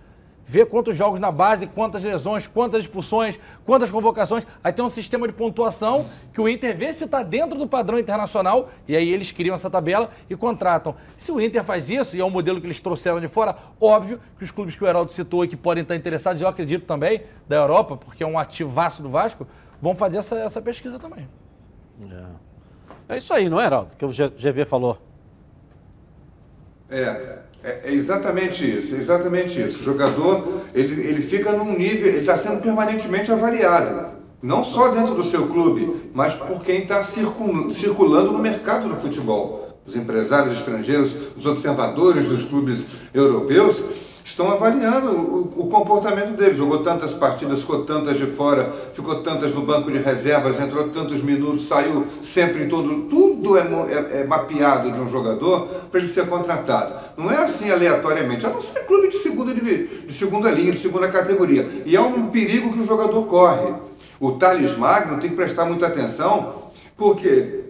Vê quantos jogos na base, quantas lesões, quantas expulsões, quantas convocações. Aí tem um sistema de pontuação que o Inter vê se está dentro do padrão internacional e aí eles criam essa tabela e contratam. Se o Inter faz isso, e é um modelo que eles trouxeram de fora, óbvio que os clubes que o Heraldo citou e que podem estar interessados, eu acredito também, da Europa, porque é um ativaço do Vasco, vão fazer essa, essa pesquisa também. É. É isso aí, não é, Heraldo? Que o GV falou. É, é, é, exatamente isso, é exatamente isso. O jogador, ele, ele fica num nível, ele está sendo permanentemente avaliado. Não só dentro do seu clube, mas por quem está circulando no mercado do futebol. Os empresários estrangeiros, os observadores dos clubes europeus, estão avaliando o, o, comportamento dele. Jogou tantas partidas, ficou tantas de fora, ficou tantas no banco de reservas, entrou tantos minutos, saiu sempre em todo. Tudo é, é, é mapeado de um jogador para ele ser contratado. Não é assim aleatoriamente, a não ser clube de segunda, de, de segunda linha, de segunda categoria. E é um perigo que o jogador corre. O Thales Magno tem que prestar muita atenção, porque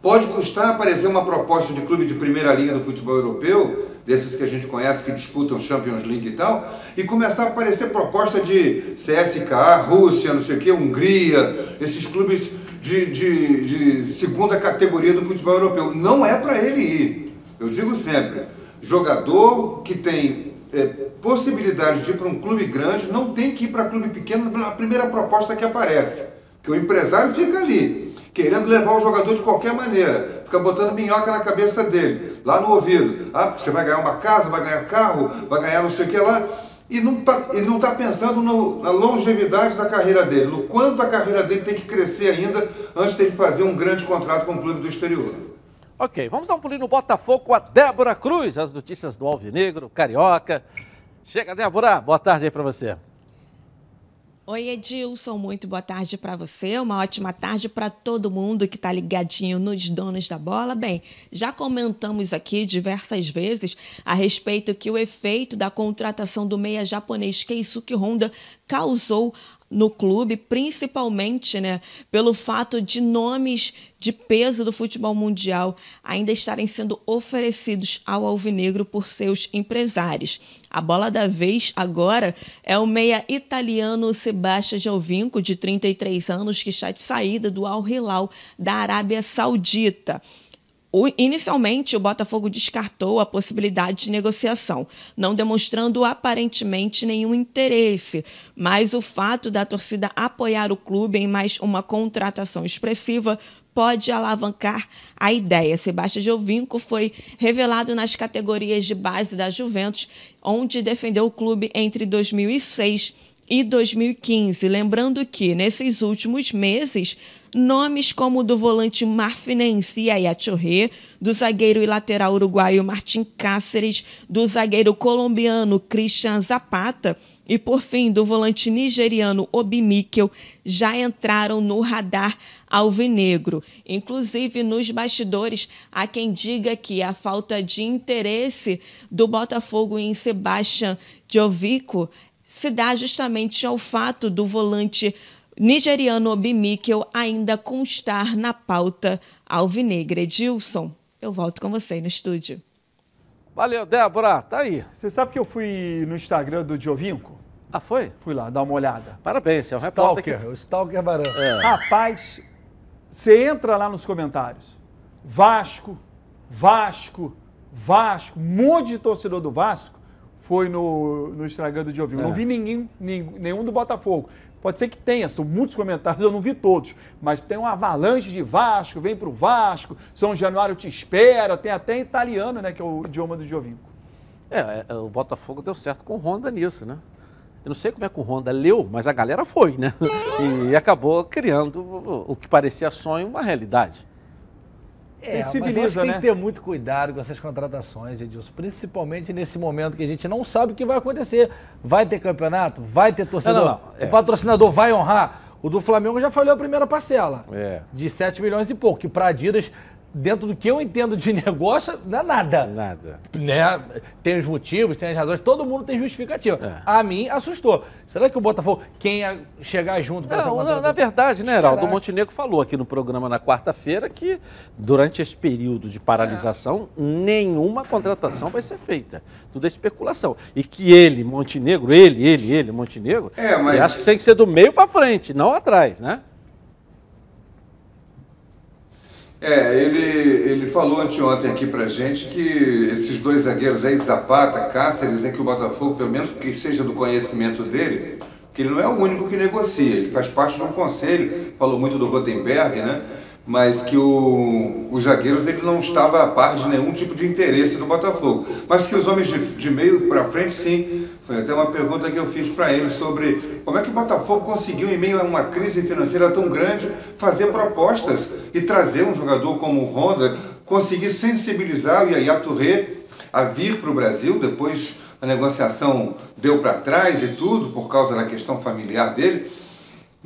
pode custar aparecer uma proposta de clube de primeira linha do futebol europeu desses que a gente conhece que disputam Champions League e tal, e começar a aparecer proposta de CSKA, Rússia, não sei o que, Hungria, esses clubes de, de, de segunda categoria do futebol europeu. Não é para ele ir. Eu digo sempre, jogador que tem é, possibilidade de ir para um clube grande não tem que ir para clube pequeno na primeira proposta que aparece. Que o empresário fica ali querendo levar o jogador de qualquer maneira, fica botando minhoca na cabeça dele, lá no ouvido. Ah, você vai ganhar uma casa, vai ganhar carro, vai ganhar não sei o que lá. E não tá, ele não está pensando no, na longevidade da carreira dele, no quanto a carreira dele tem que crescer ainda antes de ele fazer um grande contrato com o clube do exterior. Ok, vamos dar um pulinho no Botafogo com a Débora Cruz, as notícias do Alvinegro, Carioca. Chega, Débora, boa tarde aí para você. Oi, Edilson, muito boa tarde para você. Uma ótima tarde para todo mundo que está ligadinho nos donos da bola. Bem, já comentamos aqui diversas vezes a respeito que o efeito da contratação do meia japonês Keisuke Honda causou no clube, principalmente né, pelo fato de nomes de peso do futebol mundial ainda estarem sendo oferecidos ao Alvinegro por seus empresários. A bola da vez agora é o meia italiano Sebastião Giovinco, de 33 anos, que está de saída do Al Hilal da Arábia Saudita. Inicialmente, o Botafogo descartou a possibilidade de negociação, não demonstrando aparentemente nenhum interesse, mas o fato da torcida apoiar o clube em mais uma contratação expressiva pode alavancar a ideia. Sebastião Giovinco foi revelado nas categorias de base da Juventus, onde defendeu o clube entre 2006 e 2015. Lembrando que, nesses últimos meses, nomes como o do volante marfinense Yaya Chorré, do zagueiro e lateral uruguaio Martin Cáceres, do zagueiro colombiano Christian Zapata e, por fim, do volante nigeriano Obi Mikel já entraram no radar alvinegro. Inclusive, nos bastidores, há quem diga que a falta de interesse do Botafogo em Sebastian Jovico se dá justamente ao fato do volante nigeriano Obi Mikel ainda constar na pauta alvinegra. Edilson, eu volto com você no estúdio. Valeu, Débora. Tá aí. Você sabe que eu fui no Instagram do Giovinco? Ah, foi? Fui lá, dar uma olhada. Parabéns, é um Stalker, repórter que... o Stalker Barão. É. Rapaz, você entra lá nos comentários. Vasco, Vasco, Vasco, um monte de torcedor do Vasco foi no, no Instagram do Giovinco. É. Não vi ninguém, nin- nenhum do Botafogo. Pode ser que tenha, são muitos comentários, eu não vi todos. Mas tem uma avalanche de Vasco, vem pro Vasco, São Januário te espera, tem até italiano, né, que é o idioma do Giovinco. É, é, o Botafogo deu certo com o Honda nisso, né? Eu não sei como é que o Honda leu, mas a galera foi, né? E acabou criando o que parecia sonho uma realidade. É, mas eu acho Sensibiliza, que tem né? que ter muito cuidado com essas contratações, Edilson. Principalmente nesse momento que a gente não sabe o que vai acontecer. Vai ter campeonato? Vai ter torcedor? Não, não, não, é. O patrocinador vai honrar? O do Flamengo já falhou a primeira parcela. É. De 7 milhões e pouco. Que para Adidas, dentro do que eu entendo de negócio, não é nada. Nada. Né? Tem os motivos, tem as razões, todo mundo tem justificativa. É. A mim assustou. Será que o Botafogo, quem ia chegar junto para essa Não, na, contratação? na verdade, né, Heraldo? O. Montenegro falou aqui no programa na quarta-feira que durante esse período de paralisação, nenhuma contratação vai ser feita. Tudo é especulação. E que ele, Montenegro, ele, ele, ele, Montenegro, É, mas- acha que tem que ser do meio para frente, não atrás, né? É, ele, ele falou anteontem aqui pra gente que esses dois zagueiros aí, Zapata, Cáceres, é que o Botafogo, pelo menos que seja do conhecimento dele, que ele não é o único que negocia, ele faz parte de um conselho, falou muito do Rotenberg, né? Mas que o, os zagueiros ele não estava a par de nenhum tipo de interesse do Botafogo. Mas que os homens de, de meio para frente, sim. Foi até uma pergunta que eu fiz para ele sobre como é que o Botafogo conseguiu, em meio a uma crise financeira tão grande, fazer propostas e trazer um jogador como o Honda, conseguir sensibilizar o Yaya Touré a vir para o Brasil, depois a negociação deu para trás e tudo, por causa da questão familiar dele.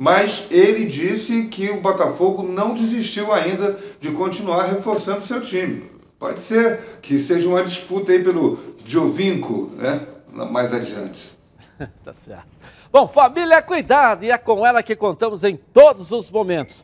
Mas ele disse que o Botafogo não desistiu ainda de continuar reforçando seu time. Pode ser que seja uma disputa aí pelo Giovinco, né? Mais adiante. tá certo. Bom, família cuidado e é com ela que contamos em todos os momentos.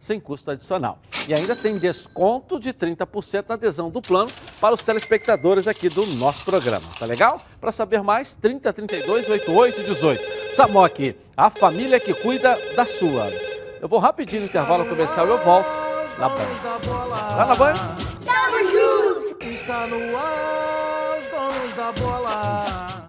sem custo adicional. E ainda tem desconto de 30% na adesão do plano para os telespectadores aqui do nosso programa. Tá legal? Para saber mais, 30 32 88 18. Samok, a família que cuida da sua. Eu vou rapidinho no intervalo comercial e eu volto na Band. Lá na Band? Está no ar, os donos da bola.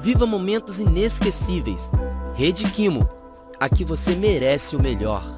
Viva momentos inesquecíveis. Rede Kimo. Aqui você merece o melhor.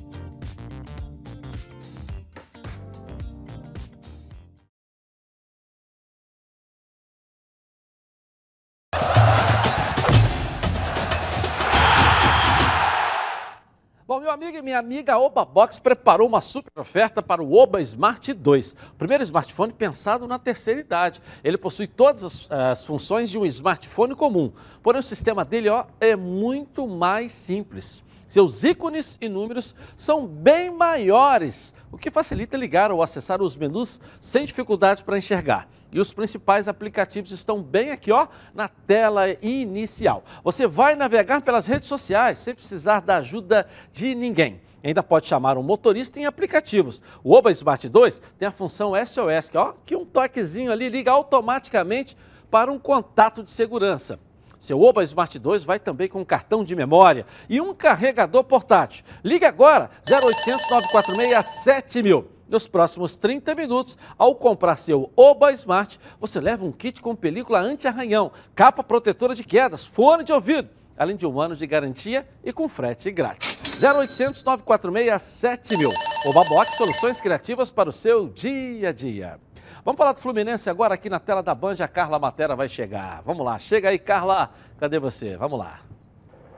Minha amiga, Oba Box preparou uma super oferta para o Oba Smart 2, o primeiro smartphone pensado na terceira idade. Ele possui todas as, as funções de um smartphone comum, porém o sistema dele ó, é muito mais simples. Seus ícones e números são bem maiores, o que facilita ligar ou acessar os menus sem dificuldades para enxergar. E os principais aplicativos estão bem aqui, ó, na tela inicial. Você vai navegar pelas redes sociais sem precisar da ajuda de ninguém. Ainda pode chamar um motorista em aplicativos. O Oba Smart 2 tem a função SOS, que, ó, que um toquezinho ali liga automaticamente para um contato de segurança. Seu Oba Smart 2 vai também com um cartão de memória e um carregador portátil. Ligue agora, 0800 946 7000. Nos próximos 30 minutos, ao comprar seu Oba Smart, você leva um kit com película anti-arranhão, capa protetora de quedas, fone de ouvido, além de um ano de garantia e com frete grátis. 0800 946 7000. Oba Box, soluções criativas para o seu dia a dia. Vamos falar do Fluminense agora aqui na tela da Band, a Carla Matera vai chegar. Vamos lá, chega aí, Carla. Cadê você? Vamos lá.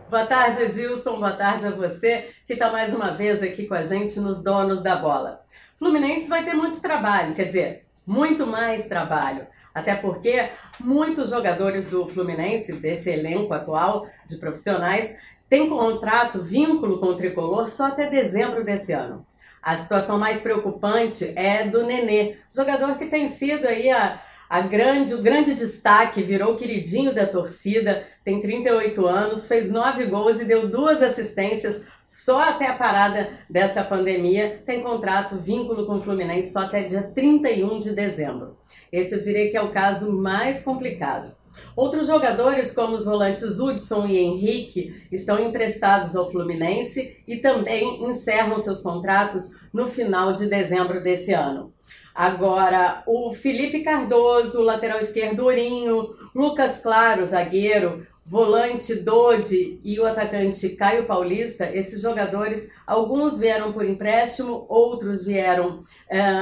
Boa tarde, Edilson. Boa tarde a você que está mais uma vez aqui com a gente nos Donos da Bola. Fluminense vai ter muito trabalho, quer dizer, muito mais trabalho. Até porque muitos jogadores do Fluminense, desse elenco atual de profissionais, têm contrato, vínculo com o tricolor só até dezembro desse ano. A situação mais preocupante é do Nenê, jogador que tem sido aí a, grande, o grande destaque, virou queridinho da torcida, tem 38 anos, fez nove gols e deu duas assistências só até a parada dessa pandemia. Tem contrato, vínculo com o Fluminense só até dia 31 de dezembro. Esse eu diria que é o caso mais complicado. Outros jogadores, como os volantes Hudson e Henrique, estão emprestados ao Fluminense e também encerram seus contratos no final de dezembro desse ano. Agora, o Felipe Cardoso, lateral esquerdo Ourinho, Lucas Claro, zagueiro, volante Dodi e o atacante Caio Paulista, esses jogadores, alguns vieram por empréstimo, outros vieram uh,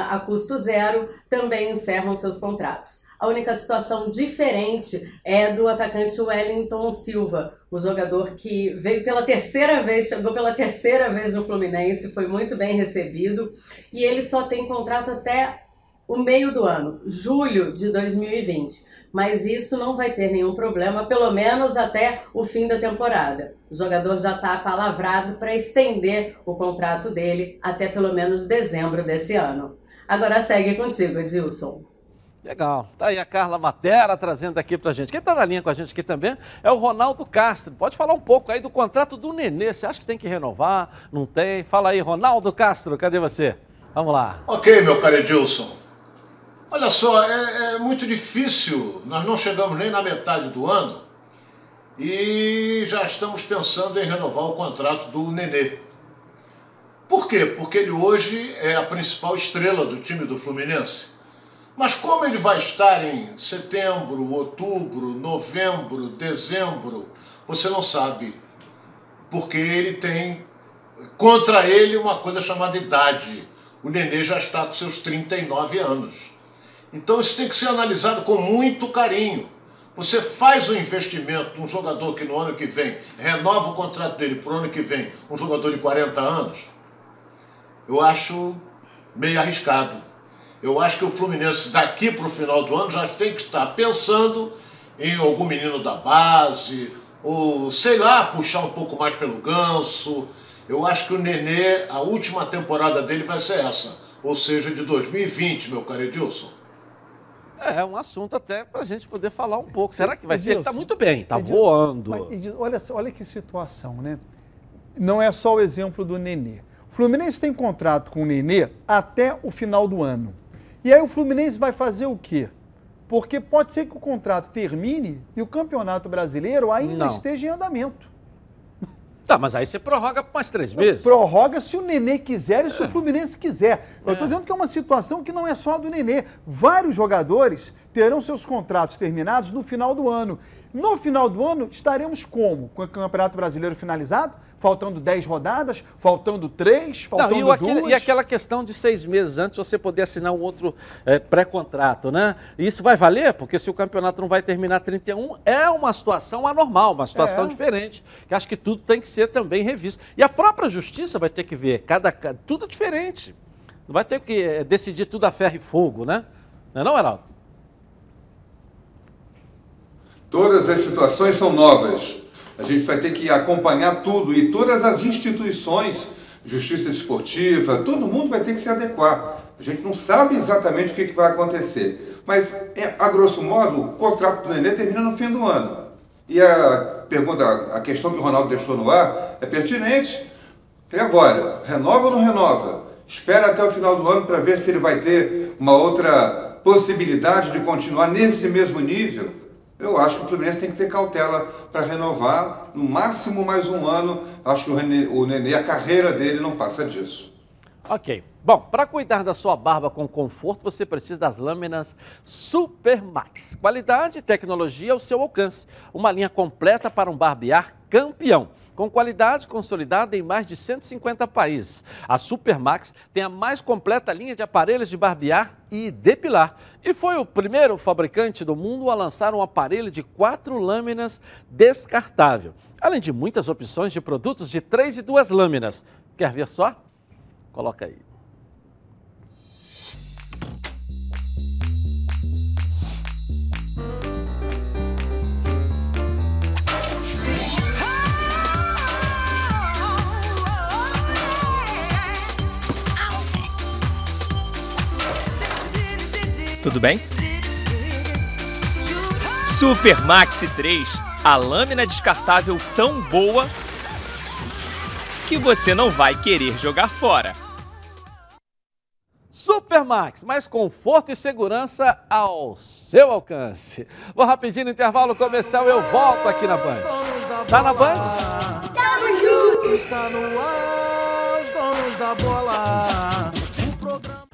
a custo zero, também encerram seus contratos. A única situação diferente é do atacante Wellington Silva, o jogador que veio pela terceira vez, chegou pela terceira vez no Fluminense, foi muito bem recebido e ele só tem contrato até o meio do ano, julho de 2020 mas isso não vai ter nenhum problema, pelo menos até o fim da temporada. O jogador já está palavrado para estender o contrato dele até pelo menos dezembro desse ano. Agora segue contigo, Edilson. Legal. Tá aí a Carla Matera trazendo aqui pra gente. Quem está na linha com a gente aqui também é o Ronaldo Castro. Pode falar um pouco aí do contrato do Nenê. Você acha que tem que renovar? Não tem? Fala aí, Ronaldo Castro, cadê você? Vamos lá. Ok, meu caro Edilson. Olha só, é, é muito difícil, nós não chegamos nem na metade do ano e já estamos pensando em renovar o contrato do Nenê. Por quê? Porque ele hoje é a principal estrela do time do Fluminense. Mas como ele vai estar em setembro, outubro, novembro, dezembro, você não sabe. Porque ele tem contra ele uma coisa chamada idade. O Nenê já está com seus 39 anos. Então isso tem que ser analisado com muito carinho. Você faz um investimento num jogador que no ano que vem renova o contrato dele para o ano que vem, um jogador de 40 anos, eu acho meio arriscado. Eu acho que o Fluminense daqui para o final do ano já tem que estar pensando em algum menino da base, ou sei lá, puxar um pouco mais pelo ganso. Eu acho que o Nenê, a última temporada dele vai ser essa, ou seja, de 2020, meu caro Edilson. É, é um assunto até para a gente poder falar um pouco. Será que vai ser? Ele está muito bem, está voando. Mas, Edilson, olha, olha que situação, né? Não é só o exemplo do Nenê. O Fluminense tem contrato com o Nenê até o final do ano. E aí o Fluminense vai fazer o quê? Porque pode ser que o contrato termine e o Campeonato Brasileiro ainda Não. esteja em andamento. Tá, mas aí você prorroga por mais três meses. Prorroga se o Nenê quiser e se o Fluminense quiser. Eu estou é. dizendo que é uma situação que não é só do Nenê. Vários jogadores terão seus contratos terminados no final do ano. No final do ano, estaremos como? Com o Campeonato Brasileiro finalizado? Faltando 10 rodadas? Faltando 3? Faltando Não, e, aquele, e aquela questão de seis meses antes você poder assinar um outro é, pré-contrato, né? Isso vai valer? Porque se o campeonato não vai terminar 31, é uma situação anormal, uma situação é. diferente, que acho que tudo tem que ser também revisto. E a própria justiça vai ter que ver, cada, tudo diferente. Não vai ter que é, decidir tudo a ferro e fogo, né? Não é não, Heraldo? Todas as situações são novas. A gente vai ter que acompanhar tudo e todas as instituições, justiça esportiva, todo mundo vai ter que se adequar. A gente não sabe exatamente o que, vai acontecer. Mas, é, a grosso modo, o contrato do Nenê termina no fim do ano. E a pergunta, a questão que o Ronaldo deixou no ar é pertinente. E agora? Renova ou não renova? Espera até o final do ano para ver se ele vai ter uma outra possibilidade de continuar nesse mesmo nível eu acho que o Fluminense tem que ter cautela para renovar, no máximo mais um ano. Acho que o, René, o Nenê, a carreira dele não passa disso. Ok. Bom, para cuidar da sua barba com conforto, você precisa das lâminas Supermax. Qualidade e tecnologia ao seu alcance. Uma linha completa para um barbear campeão com qualidade consolidada em mais de 150 países. A Supermax tem a mais completa linha de aparelhos de barbear e depilar e foi o primeiro fabricante do mundo a lançar um aparelho de quatro lâminas descartável, além de muitas opções de produtos de três e duas lâminas. Quer ver só? Coloca aí. Tudo bem? Super Maxi 3, a lâmina descartável tão boa que você não vai querer jogar fora. Supermax, mais conforto e segurança ao seu alcance. Vou rapidinho no intervalo comercial, eu volto aqui na Band. Tá na Band? Tamo junto! Está no ar, os donos da bola.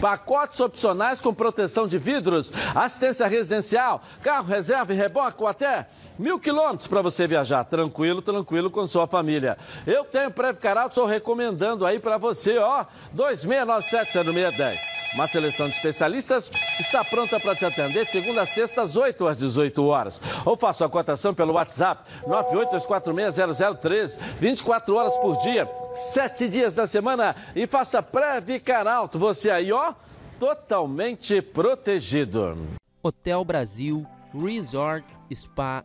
Pacotes. Opcionais com proteção de vidros, assistência residencial, carro reserva e reboque ou até mil quilômetros para você viajar tranquilo, tranquilo com sua família. Eu tenho Previcar Auto, estou recomendando aí para você, ó, 2697 0610. Uma seleção de especialistas está pronta para te atender de segunda a sexta, às 8 às 18 horas. Ou faça a cotação pelo WhatsApp 982460013, 24 horas por dia, 7 dias da semana e faça pré-Vicaralto. Você aí, ó, totalmente protegido. Hotel Brasil Resort Spa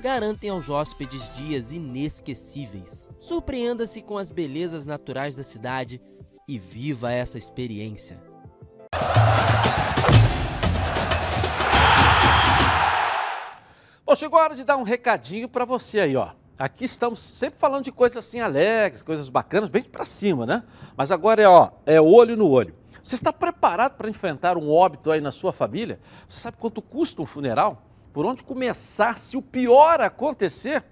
garantem aos hóspedes dias inesquecíveis. Surpreenda-se com as belezas naturais da cidade e viva essa experiência. Bom, chegou a hora de dar um recadinho para você aí, ó. Aqui estamos sempre falando de coisas assim alegres, coisas bacanas, bem para cima, né? Mas agora é, ó, é olho no olho. Você está preparado para enfrentar um óbito aí na sua família? Você sabe quanto custa um funeral? Por onde começar se o pior acontecer?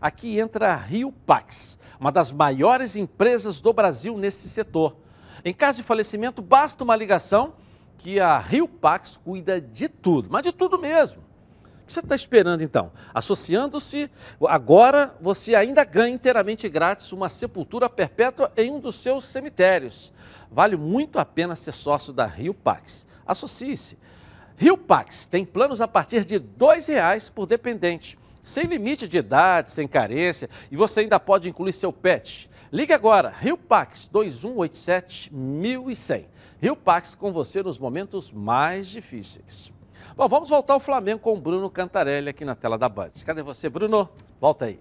Aqui entra a Rio Pax, uma das maiores empresas do Brasil nesse setor. Em caso de falecimento, basta uma ligação que a Rio Pax cuida de tudo, mas de tudo mesmo. O que você está esperando então? Associando-se, agora você ainda ganha inteiramente grátis uma sepultura perpétua em um dos seus cemitérios. Vale muito a pena ser sócio da Rio Pax. Associe-se. Rio Pax tem planos a partir de R$ reais por dependente, sem limite de idade, sem carência, e você ainda pode incluir seu pet. Ligue agora, Rio Pax 2187 1100. Rio Pax com você nos momentos mais difíceis. Bom, vamos voltar ao Flamengo com o Bruno Cantarelli aqui na tela da Band. Cadê você, Bruno? Volta aí.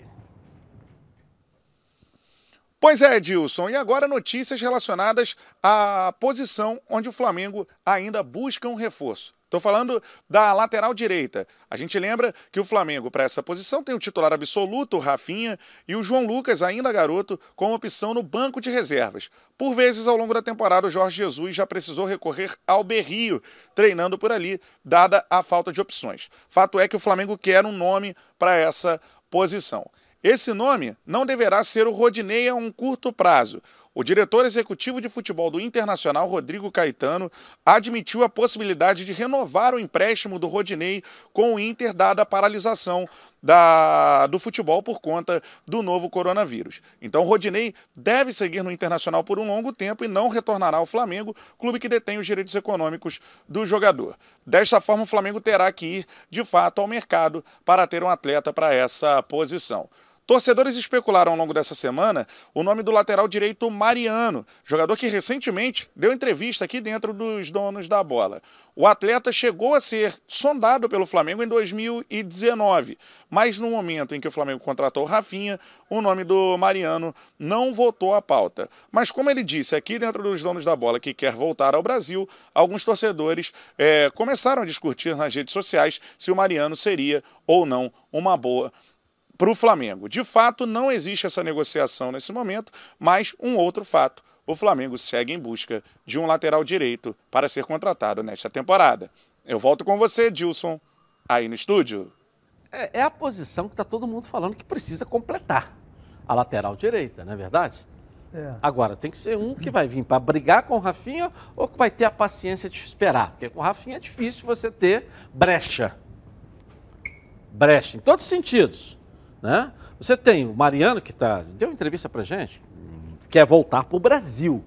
Pois é, Edilson. E agora notícias relacionadas à posição onde o Flamengo ainda busca um reforço. Estou falando da lateral direita. A gente lembra que o Flamengo, para essa posição, tem o titular absoluto, o Rafinha, e o João Lucas, ainda garoto, como opção no banco de reservas. Por vezes, ao longo da temporada, o Jorge Jesus já precisou recorrer ao Berrio, treinando por ali, dada a falta de opções. Fato é que o Flamengo quer um nome para essa posição. Esse nome não deverá ser o Rodinei a um curto prazo. O diretor executivo de futebol do Internacional, Rodrigo Caetano, admitiu a possibilidade de renovar o empréstimo do Rodinei com o Inter, dada a paralisação da, do futebol por conta do novo coronavírus. Então, Rodinei deve seguir no Internacional por um longo tempo e não retornará ao Flamengo, clube que detém os direitos econômicos do jogador. Desta forma, o Flamengo terá que ir, de fato, ao mercado para ter um atleta para essa posição. Torcedores especularam ao longo dessa semana o nome do lateral direito Mariano, jogador que recentemente deu entrevista aqui dentro dos donos da bola. O atleta chegou a ser sondado pelo Flamengo em 2019, mas no momento em que o Flamengo contratou Rafinha, o nome do Mariano não voltou à pauta. Mas como ele disse aqui dentro dos donos da bola que quer voltar ao Brasil, alguns torcedores é, começaram a discutir nas redes sociais se o Mariano seria ou não uma boa para o Flamengo. De fato, não existe essa negociação nesse momento, mas um outro fato: o Flamengo segue em busca de um lateral direito para ser contratado nesta temporada. Eu volto com você, Dilson, aí no estúdio. É, é a posição que está todo mundo falando que precisa completar a lateral direita, não é verdade? É. Agora, tem que ser um que vai vir para brigar com o Rafinha ou que vai ter a paciência de esperar. Porque com o Rafinha é difícil você ter brecha. Brecha, em todos os sentidos. Né? Você tem o Mariano, que tá, deu entrevista para gente, quer voltar para o Brasil.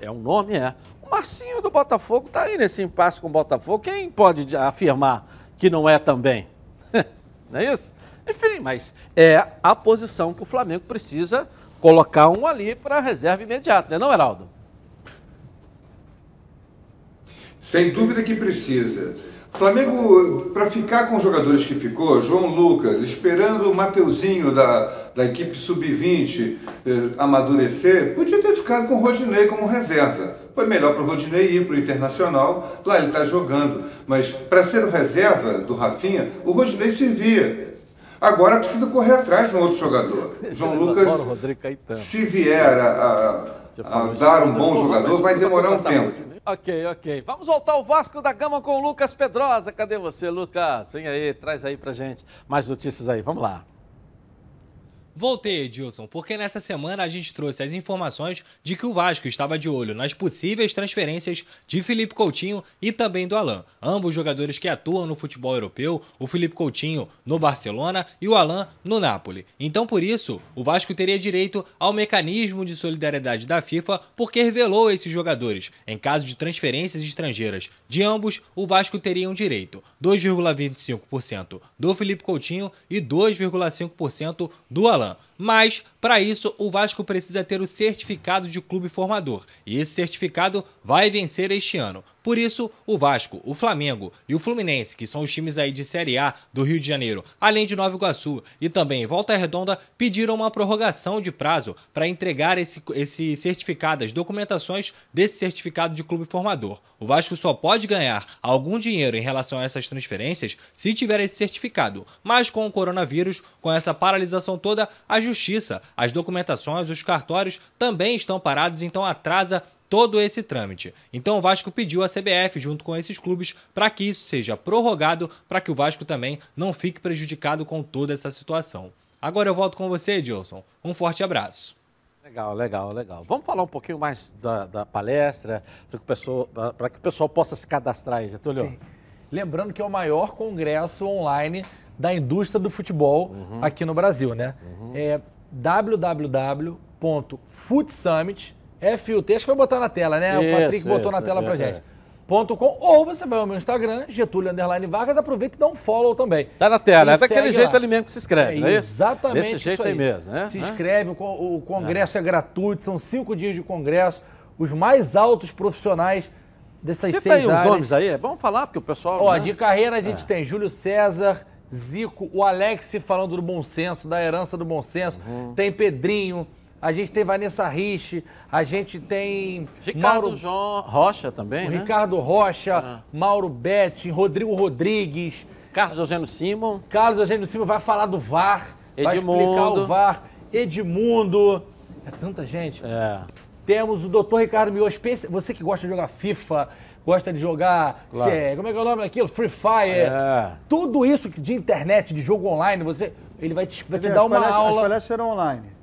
É um nome, é. O Marcinho do Botafogo está aí nesse impasse com o Botafogo. Quem pode afirmar que não é também? não é isso? Enfim, mas é a posição que o Flamengo precisa colocar um ali para reserva imediata, né, não, Heraldo? Sem dúvida que precisa. Flamengo, para ficar com os jogadores que ficou, João Lucas, esperando o Mateuzinho da, da equipe sub-20 eh, amadurecer, podia ter ficado com o Rodinei como reserva. Foi melhor para o Rodinei ir para o Internacional, lá ele está jogando. Mas para ser o reserva do Rafinha, o Rodinei servia. Agora precisa correr atrás de um outro jogador. João Lucas, se vier a, a, a dar um bom jogador, vai demorar um tempo. Ok, ok. Vamos voltar ao Vasco da Gama com o Lucas Pedrosa. Cadê você, Lucas? Vem aí, traz aí pra gente mais notícias aí. Vamos lá. Voltei, Edilson, porque nessa semana a gente trouxe as informações de que o Vasco estava de olho nas possíveis transferências de Felipe Coutinho e também do Alain. Ambos jogadores que atuam no futebol europeu, o Felipe Coutinho no Barcelona e o Alain no Napoli. Então, por isso, o Vasco teria direito ao mecanismo de solidariedade da FIFA porque revelou esses jogadores. Em caso de transferências estrangeiras de ambos, o Vasco teria um direito: 2,25% do Felipe Coutinho e 2,5% do Alain. 了 Mas, para isso, o Vasco precisa ter o certificado de clube formador, e esse certificado vai vencer este ano. Por isso, o Vasco, o Flamengo e o Fluminense, que são os times aí de Série A do Rio de Janeiro, além de Nova Iguaçu e também Volta Redonda, pediram uma prorrogação de prazo para entregar esse, esse certificado, as documentações desse certificado de clube formador. O Vasco só pode ganhar algum dinheiro em relação a essas transferências se tiver esse certificado, mas com o coronavírus, com essa paralisação toda, justiça, as documentações, os cartórios também estão parados, então atrasa todo esse trâmite. Então o Vasco pediu à CBF, junto com esses clubes, para que isso seja prorrogado, para que o Vasco também não fique prejudicado com toda essa situação. Agora eu volto com você, Edilson. Um forte abraço. Legal, legal, legal. Vamos falar um pouquinho mais da, da palestra, para que, o pessoal, que o pessoal possa se cadastrar aí, Getúlio. Sim. Lembrando que é o maior congresso online da indústria do futebol uhum. aqui no Brasil, né? Uhum. É FUT, acho que vai botar na tela, né? Isso, o Patrick botou na tela é, pra gente. É. Ponto .com, ou você vai ao meu Instagram, Getúlio Underline Vargas, aproveita e dá um follow também. Tá na tela, é daquele jeito lá. ali mesmo que se inscreve, é, não é Exatamente Desse jeito aí. aí mesmo, né? Se inscreve, o, o congresso é. é gratuito, são cinco dias de congresso, os mais altos profissionais dessas Cita seis aí áreas. os nomes aí, é bom falar, porque o pessoal... Ó, né? de carreira a gente é. tem Júlio César, Zico, o Alex falando do bom senso, da herança do bom senso, uhum. tem Pedrinho, a gente tem Vanessa Rich, a gente tem Ricardo Mauro João Rocha também, né? Ricardo Rocha, ah. Mauro Betti, Rodrigo Rodrigues. Carlos Eugênio Simon. Carlos Eugênio Simon vai falar do VAR, Edmundo. vai explicar o VAR. Edmundo. É tanta gente. É. Temos o doutor Ricardo Mios, você que gosta de jogar FIFA, gosta de jogar, claro. como é que é o nome daquilo? Free Fire. É. Tudo isso de internet, de jogo online, você, ele vai te, vai te dar uma aula. As palestras serão online.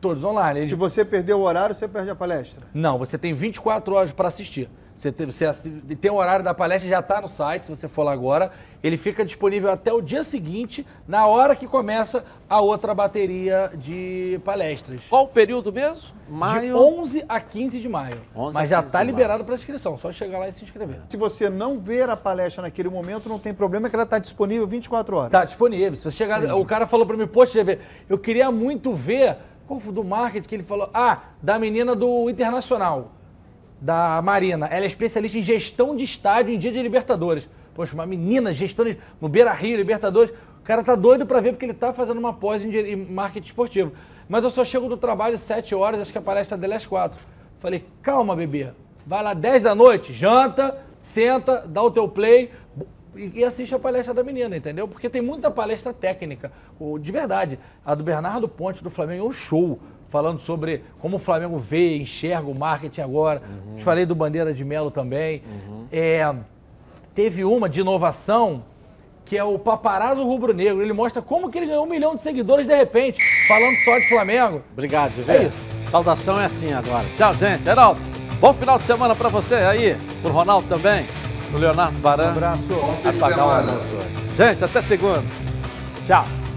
Todos online. Se você perder o horário, você perde a palestra? Não, você tem 24 horas para assistir. Você tem, você tem o horário da palestra, já está no site, se você for lá agora. Ele fica disponível até o dia seguinte, na hora que começa a outra bateria de palestras. Qual o período mesmo? Maio? De 11 a 15 de maio. Mas já está liberado para inscrição, só chegar lá e se inscrever. Se você não ver a palestra naquele momento, não tem problema, que ela está disponível 24 horas. Está disponível. Se você chegar, o cara falou para mim, poxa, eu queria muito ver qual foi do marketing que ele falou? Ah, da menina do Internacional, da Marina. Ela é especialista em gestão de estádio em dia de Libertadores. Poxa, uma menina gestão de, no Beira Rio, Libertadores. O cara tá doido para ver porque ele tá fazendo uma pós em, marketing esportivo. Mas eu só chego do trabalho 7 horas, acho que a palestra dela é às 4. Falei, calma, bebê. Vai lá 10 da noite, janta, senta, dá o teu play, e assiste a palestra da menina, entendeu? Porque tem muita palestra técnica. De verdade, a do Bernardo Ponte do Flamengo é um show, falando sobre como o Flamengo vê, enxerga o marketing agora. Uhum. Te falei do Bandeira de Melo também. Uhum. É, teve uma de inovação que é o Paparazzo Rubro Negro. Ele mostra como que ele ganhou um milhão de seguidores de repente, falando só de Flamengo. Obrigado, José. É isso. Saudação é assim agora. Tchau, gente. Heraldo, bom final de semana para você aí, pro Ronaldo também o Leonardo Baran. Um abraço. Apagar o almoço Gente, até segunda. Tchau.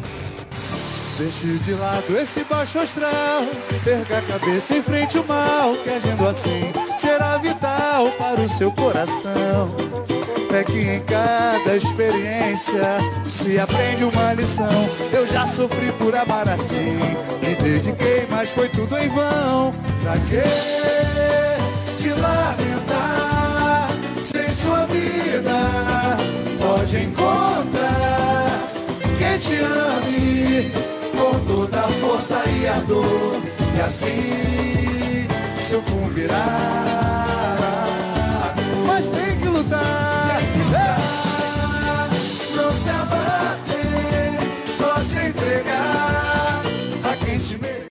Deixe de lado esse baixo astral, perca a cabeça em frente ao mal, que agindo assim será vital para o seu coração. É que em cada experiência se aprende uma lição. Eu já sofri por amar assim, me dediquei, mas foi tudo em vão. Pra que se lamentar? sem sua vida pode encontrar quem te ame com toda a força e a dor. E assim sucumbirá mas tem que lutar, não se abater só se entregar